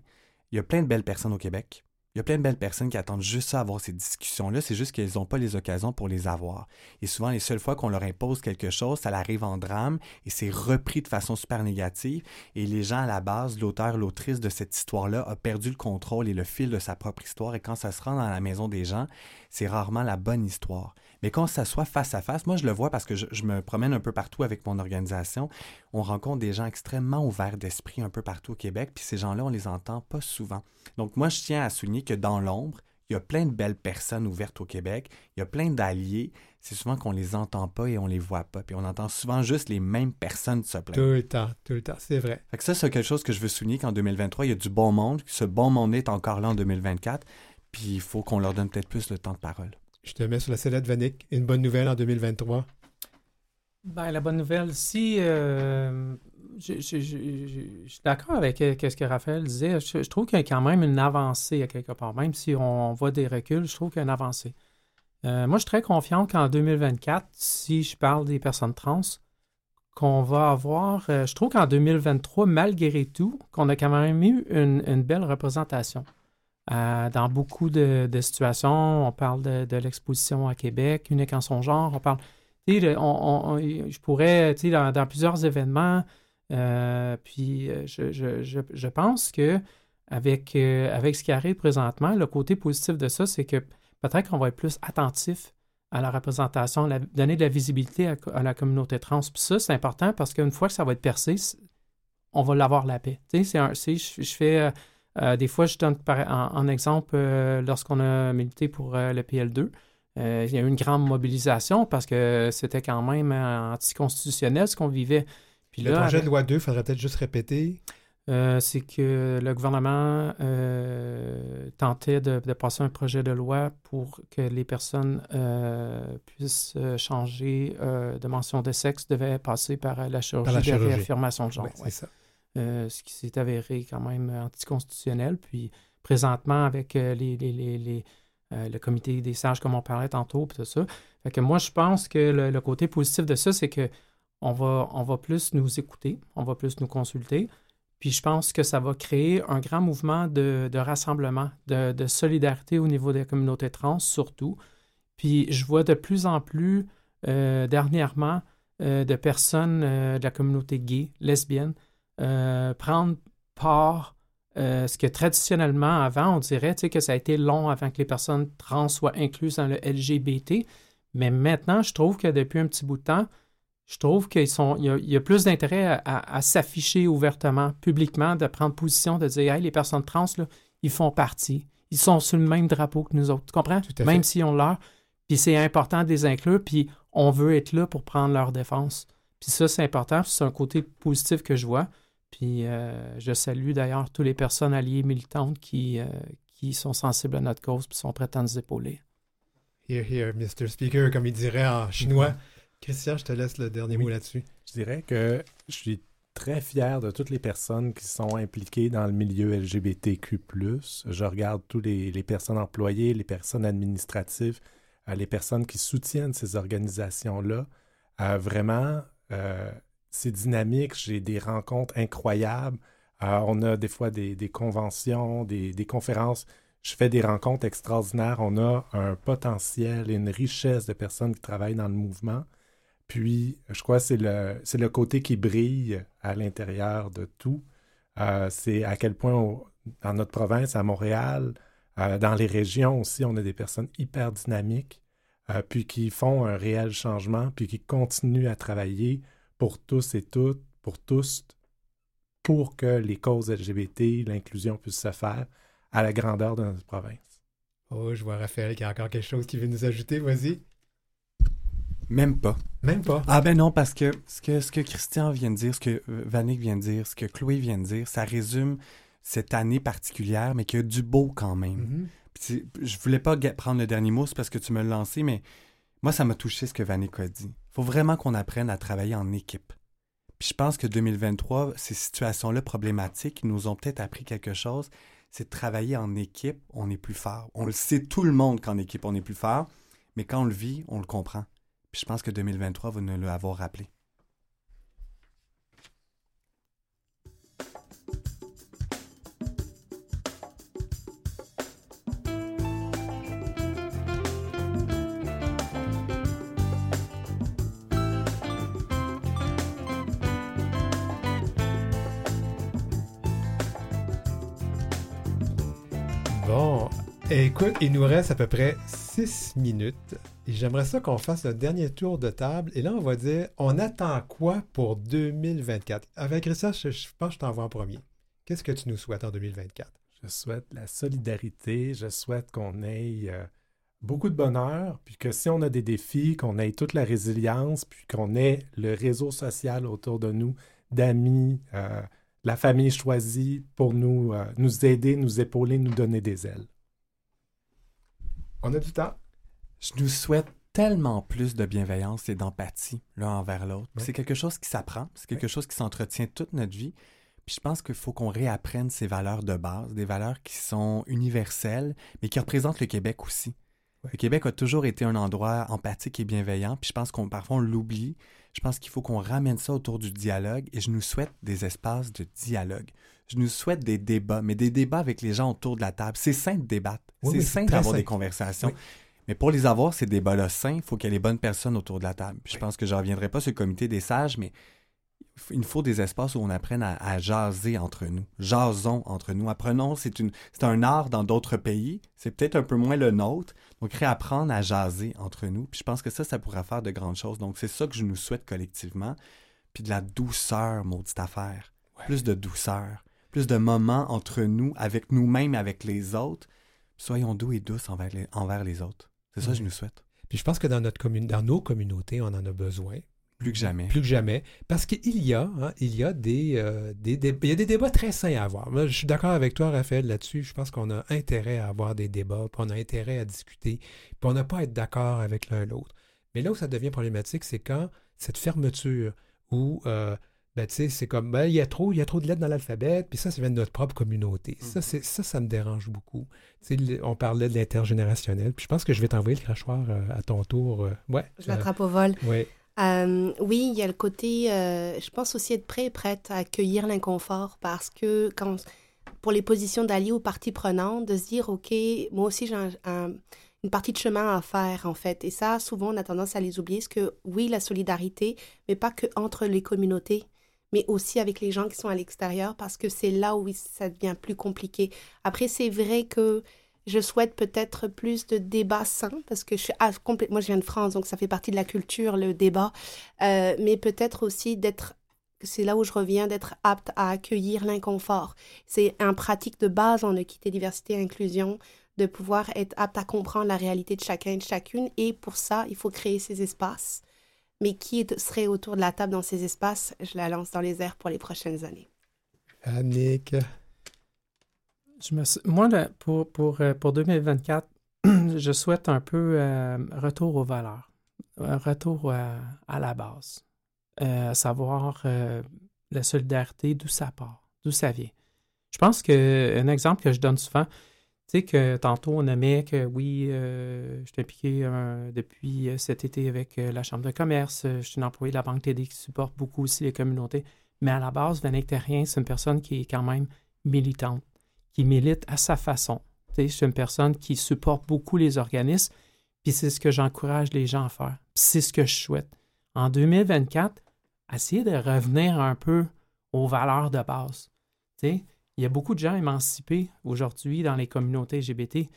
Il y a plein de belles personnes au Québec. Il y a plein de belles personnes qui attendent juste ça, avoir ces discussions-là. C'est juste qu'elles n'ont pas les occasions pour les avoir. Et souvent, les seules fois qu'on leur impose quelque chose, ça arrive en drame et c'est repris de façon super négative. Et les gens à la base, l'auteur, l'autrice de cette histoire-là a perdu le contrôle et le fil de sa propre histoire. Et quand ça se rend dans la maison des gens, c'est rarement la bonne histoire. Mais quand on s'assoit face à face, moi je le vois parce que je, je me promène un peu partout avec mon organisation, on rencontre des gens extrêmement ouverts d'esprit un peu partout au Québec, puis ces gens-là, on les entend pas souvent. Donc moi, je tiens à souligner que dans l'ombre, il y a plein de belles personnes ouvertes au Québec, il y a plein d'alliés, c'est souvent qu'on les entend pas et on les voit pas, puis on entend souvent juste les mêmes personnes se plaindre. Tout le temps, tout le temps, c'est vrai. Fait que ça, c'est quelque chose que je veux souligner qu'en 2023, il y a du bon monde, que ce bon monde est encore là en 2024, puis il faut qu'on leur donne peut-être plus le temps de parole. Je te mets sur la sellette, Vanik. Une bonne nouvelle en 2023. Ben, la bonne nouvelle, si euh, je, suis d'accord avec euh, ce que Raphaël disait. Je, trouve qu'il y a quand même une avancée à quelque part. Même si on voit des reculs, je trouve qu'il y a une avancée. Euh, moi, je suis très confiant qu'en 2024, si je parle des personnes trans, qu'on va avoir, je trouve qu'en 2023, malgré tout, qu'on a quand même eu une belle représentation. Euh, dans beaucoup de, situations, on parle de, l'exposition à Québec, unique en son genre, on parle tu sais, on- je pourrais, tu sais, dans, plusieurs événements, euh, puis euh, je, je- je- je pense que avec, avec ce qui arrive présentement, le côté positif de ça, c'est que peut-être qu'on va être plus attentif à la représentation, donner de la visibilité à, la communauté trans. Puis ça, c'est important parce qu'une fois que ça va être percé, on va l'avoir la paix. Tu sais, c'est je fais, euh, des fois, je donne par- en, exemple, euh, lorsqu'on a milité pour euh, le PL2, euh, il y a eu une grande mobilisation parce que c'était quand même anticonstitutionnel ce qu'on vivait. Puis Le là, projet de loi 2, il faudrait peut-être juste répéter. c'est que le gouvernement tentait de, de passer un projet de loi pour que les personnes puissent changer de mention de sexe, devait passer par la chirurgie, la de réaffirmation de genre. Ouais. c'est ça. Euh, ce qui s'est avéré quand même anticonstitutionnel. Puis présentement, avec euh, les, les- les- euh, le comité des sages, comme on parlait tantôt, puis tout ça. Fait que moi, je pense que le, côté positif de ça, c'est que on va, on va plus nous écouter, on va plus nous consulter. Puis je pense que ça va créer un grand mouvement de, de rassemblement, de, de solidarité au niveau des communautés trans, surtout. Puis je vois de plus en plus, dernièrement, de personnes de la communauté gay, lesbienne, euh, prendre part, euh, ce que traditionnellement, avant, on dirait que ça a été long avant que les personnes trans soient incluses dans le LGBT. Mais maintenant, je trouve que depuis un petit bout de temps, je trouve qu'il y, y a plus d'intérêt à, à- à s'afficher ouvertement, publiquement, de prendre position, de dire Hey, les personnes trans, là, ils font partie. Ils sont sur le même drapeau que nous autres. Tu comprends? Tout à Même fait. si on leur. Puis c'est important de les inclure, puis on veut être là pour prendre leur défense. Puis ça, c'est important. C'est un côté positif que je vois. Puis euh, je salue d'ailleurs toutes les personnes alliées militantes qui, euh, qui sont sensibles à notre cause puis sont prêtes à nous épauler. Here, here, Mr. Speaker, comme il dirait en chinois. Christian, je te laisse le dernier Oui. mot là-dessus. Je dirais que je suis très fier de toutes les personnes qui sont impliquées dans le milieu LGBTQ. Je regarde tous les, les personnes employées, les personnes administratives, euh, les personnes qui soutiennent ces organisations-là. Euh, vraiment, euh, c'est dynamique. J'ai des rencontres incroyables. Euh, on a des fois des, conventions, des, conférences. Je fais des rencontres extraordinaires. On a un potentiel et une richesse de personnes qui travaillent dans le mouvement. Puis, je crois que c'est le, côté qui brille à l'intérieur de tout. Euh, c'est à quel point, dans notre province, à Montréal, euh, dans les régions aussi, on a des personnes hyper dynamiques, puis qui font un réel changement, puis qui continuent à travailler pour tous et toutes, pour tous, pour que les causes LGBT, l'inclusion puissent se faire à la grandeur de notre province. Oh, je vois Raphaël qui a encore quelque chose qui veut nous ajouter. Vas-y. Même pas. Même pas. Ah ben non, parce que ce que, ce que Christian vient de dire, ce que euh, Vanik vient de dire, ce que Chloé vient de dire, ça résume cette année particulière, mais qu'il y a du beau quand même. Puis c'est- je voulais pas prendre le dernier mot, c'est parce que tu me l'as lancé, mais moi, ça m'a touché ce que Vanik a dit. faut vraiment qu'on apprenne à travailler en équipe. Puis je pense que 2023, ces situations-là problématiques nous ont peut-être appris quelque chose, c'est travailler en équipe, on est plus fort. On le sait tout le monde qu'en équipe, on est plus fort, mais quand on le vit, on le comprend. Puis je pense que 2023 va nous l'avoir rappelé. Écoute, il nous reste à peu près six minutes. J'aimerais ça qu'on fasse un dernier tour de table. Et là, on va dire, on attend quoi pour 2024? Avec Christian, je, je pense que je t'envoie en premier. Qu'est-ce que tu nous souhaites en 2024? Je souhaite la solidarité, je souhaite qu'on ait euh, beaucoup de bonheur, puis que si on a des défis, qu'on ait toute la résilience, puis qu'on ait le réseau social autour de nous, d'amis, euh, la famille choisie pour nous, euh, nous aider, nous épauler, nous donner des ailes. On a du temps. Je nous souhaite tellement plus de bienveillance et d'empathie l'un envers l'autre. C'est quelque chose qui s'apprend, c'est quelque chose qui s'entretient toute notre vie. Puis je pense qu'il faut qu'on réapprenne ces valeurs de base, des valeurs qui sont universelles, mais qui représentent le Québec aussi. Le Québec a toujours été un endroit empathique et bienveillant, puis je pense qu'on parfois on l'oublie. Je pense qu'il faut qu'on ramène ça autour du dialogue et je nous souhaite des espaces de dialogue. Je nous souhaite des débats, mais des débats avec les gens autour de la table. C'est sain de débattre. c'est sain d'avoir des conversations. Mais pour les avoir, ces débats-là sains, il faut qu'il y ait les bonnes personnes autour de la table. je pense que je ne reviendrai pas sur le comité des sages, mais il nous faut des espaces où on apprenne à, jaser entre nous. Jasons entre nous. Apprenons, c'est, une, c'est un art dans d'autres pays. C'est peut-être un peu moins le nôtre. Donc, réapprendre à jaser entre nous. Puis je pense que ça, ça pourra faire de grandes choses. Donc, c'est ça que je nous souhaite collectivement. Puis de la douceur, maudite affaire. Plus de douceur. Plus de moments entre nous, avec nous-mêmes, avec les autres. Soyons doux et douces envers les, envers les autres. C'est ça que je nous souhaite. Puis je pense que dans, notre commune, dans nos communautés, on en a besoin. Plus que jamais. Plus que jamais. Parce qu'il y a, hein, il y a des, euh, des, il y a des débats très sains à avoir. Moi, je suis d'accord avec toi, Raphaël, là-dessus. Je pense qu'on a intérêt à avoir des débats, puis on a intérêt à discuter, puis on n'a pas à être d'accord avec l'un l'autre. Mais là où ça devient problématique, c'est quand cette fermeture où euh, ben, tu sais, c'est comme, ben, il y a trop, il y a trop de lettres dans l'alphabet, puis ça, ça vient de notre propre communauté. Ça, mhm. c'est, ça, ça me dérange beaucoup. Tu sais, on parlait de l'intergénérationnel, puis je pense que je vais t'envoyer le crachoir euh, à ton tour. ouais. Je l'attrape au vol. Ouais. Euh, oui, il y a le côté, euh, je pense aussi être prêt et prête à accueillir l'inconfort parce que quand, pour les positions d'alliés ou parties prenantes, de se dire, OK, moi aussi j'ai une partie de chemin à faire en fait. Et ça, souvent, on a tendance à les oublier. Parce que oui, la solidarité, mais pas que entre les communautés mais aussi avec les gens qui sont à l'extérieur parce que c'est là où ça devient plus compliqué. Après, c'est vrai que je souhaite peut-être plus de débats sains parce que je suis ah, moi je viens de France donc ça fait partie de la culture le débat, euh, mais peut-être aussi d'être c'est là où je reviens d'être apte à accueillir l'inconfort. C'est un pratique de base en équité, diversité inclusion de pouvoir être apte à comprendre la réalité de chacun et de chacune et pour ça il faut créer ces espaces. Mais qui serait autour de la table dans ces espaces Je la lance dans les airs pour les prochaines années. Annick moi, pour, pour, euh, pour 2024, je souhaite un peu euh, retour aux valeurs, un retour à, la base, euh, à savoir la solidarité, d'où ça part, d'où ça vient. Je pense qu'un exemple que je donne souvent, tu sais que tantôt on aimait que oui, je suis impliqué depuis cet été avec la Chambre de commerce, je suis un employé de la Banque TD qui supporte beaucoup aussi les communautés, mais à la base, Terrien, c'est une personne qui est quand même militante qui milite à sa façon. Je suis une personne qui supporte beaucoup les organismes, puis c'est ce que j'encourage les gens à faire. C'est ce que je souhaite. En 2024, essayer de revenir un peu aux valeurs de base. Il y a beaucoup de gens émancipés aujourd'hui dans les communautés LGBT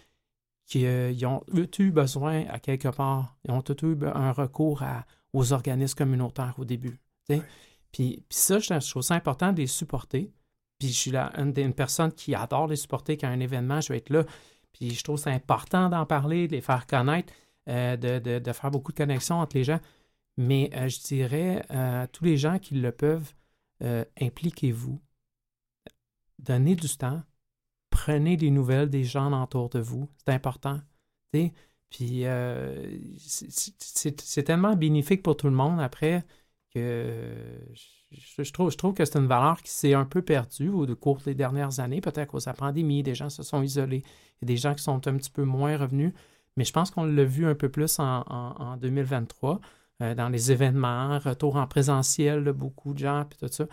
qui euh, ont eu besoin à quelque part, ils ont eu un recours aux organismes communautaires au début. Puis, puis ça, je trouve ça important de les supporter. Puis je suis là, une, personne qui adore les supporter quand un événement, je vais être là. Puis je trouve c'est important d'en parler, de les faire connaître, euh, de, faire beaucoup de connexions entre les gens. Mais euh, je dirais à tous les gens qui le peuvent, impliquez-vous. Donnez du temps. Prenez des nouvelles des gens autour de vous. C'est important. Puis c'est tellement bénéfique pour tout le monde après que je, trouve, que c'est une valeur qui s'est un peu perdue au cours des dernières années, peut-être à cause de la pandémie, des gens se sont isolés, des gens qui sont un petit peu moins revenus, mais je pense qu'on l'a vu un peu plus en, 2023, euh, dans les événements, retour en présentiel de beaucoup de gens, puis tout ça.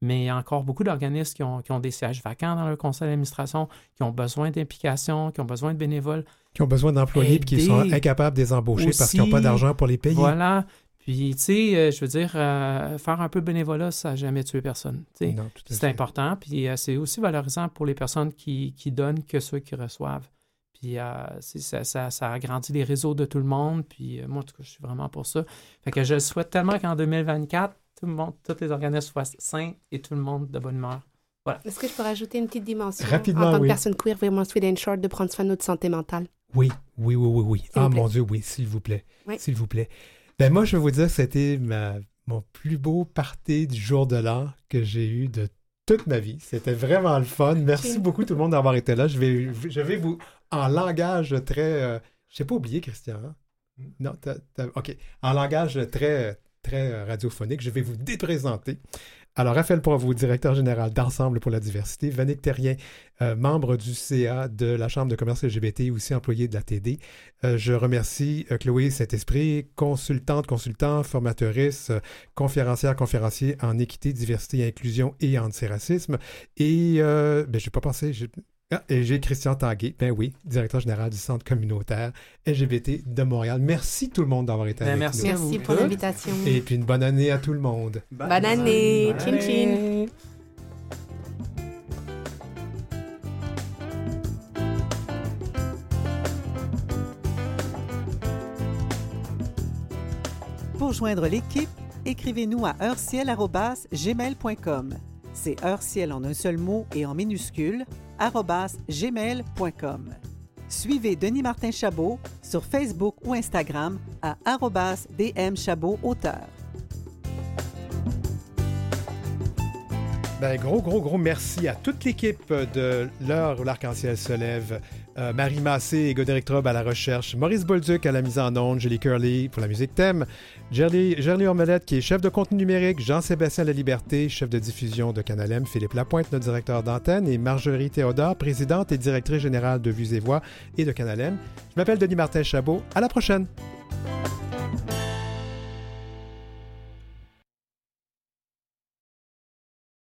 Mais il y a encore beaucoup d'organismes qui ont, qui ont, des sièges vacants dans leur conseil d'administration, qui ont besoin d'implication, qui ont besoin de bénévoles. Qui ont besoin d'employés et qui sont incapables de les embaucher parce qu'ils n'ont pas d'argent pour les payer. Voilà. Puis, tu sais, euh, je veux dire, euh, faire un peu de bénévolat, ça n'a jamais tué personne. C'est important. Puis, euh, c'est aussi valorisant pour les personnes qui, donnent que ceux qui reçoivent. Puis, ça, ça, ça, agrandit les réseaux de tout le monde. Puis, moi, en tout cas, je suis vraiment pour ça. Fait que je souhaite tellement qu'en 2024, tout le monde, tous les organismes soient sains et tout le monde de bonne humeur. Voilà. Est-ce que je peux rajouter une petite dimension? Rapidement, en tant que personne queer, vraiment Sweden Short, de prendre soin de notre santé mentale? Oui, oui, oui, oui, oui. Ah, mon Dieu, oui, s'il vous plaît. S'il vous plaît. Ben moi, je vais vous dire que c'était mon plus beau party du jour de l'an que j'ai eu de toute ma vie. C'était vraiment le fun. Merci beaucoup tout le monde d'avoir été là. Je vais, je vais vous, en langage très... Euh, je n'ai pas oublié, Christian. Hein? Non, OK. En langage très, très radiophonique, je vais vous déprésenter. Alors, Raphaël Poivreau, directeur général d'Ensemble pour la diversité, Vanick Terrien, euh, membre du CA de la Chambre de commerce LGBT, aussi employé de la TD. Euh, je remercie euh, Chloé Saint-Esprit, consultante, consultant, formateuriste, conférencière, conférencier en équité, diversité, inclusion et antiracisme. Et ben, je n'ai pas pensé, ah, et j'ai Christian Tanguay, ben oui, directeur général du Centre communautaire LGBT de Montréal. Merci tout le monde d'avoir été ben, avec nous. Merci pour l'invitation. Et puis une bonne année à tout le monde. Bonne, année. Chin chin. Pour joindre l'équipe, écrivez-nous à heurciel.gmail.com. C'est heurciel en un seul mot et en minuscule gmail.com. Suivez Denis Martin Chabot sur Facebook ou Instagram à DM Chabot auteur. Ben, gros, gros, gros merci à toute l'équipe de l'heure où l'arc-en-ciel se lève. Euh, Marie Massé et Godéric Trob à la recherche, Maurice Bolduc à la mise en onde, Julie Curley pour la musique thème, Gerly Ormelette qui est chef de contenu numérique, Jean-Sébastien La Liberté, chef de diffusion de Canalem, Philippe Lapointe, notre directeur d'antenne, et Marjorie Théodore, présidente et directrice générale de Vues et Voix et de Canalem. Je m'appelle Denis Martin Chabot. À la prochaine!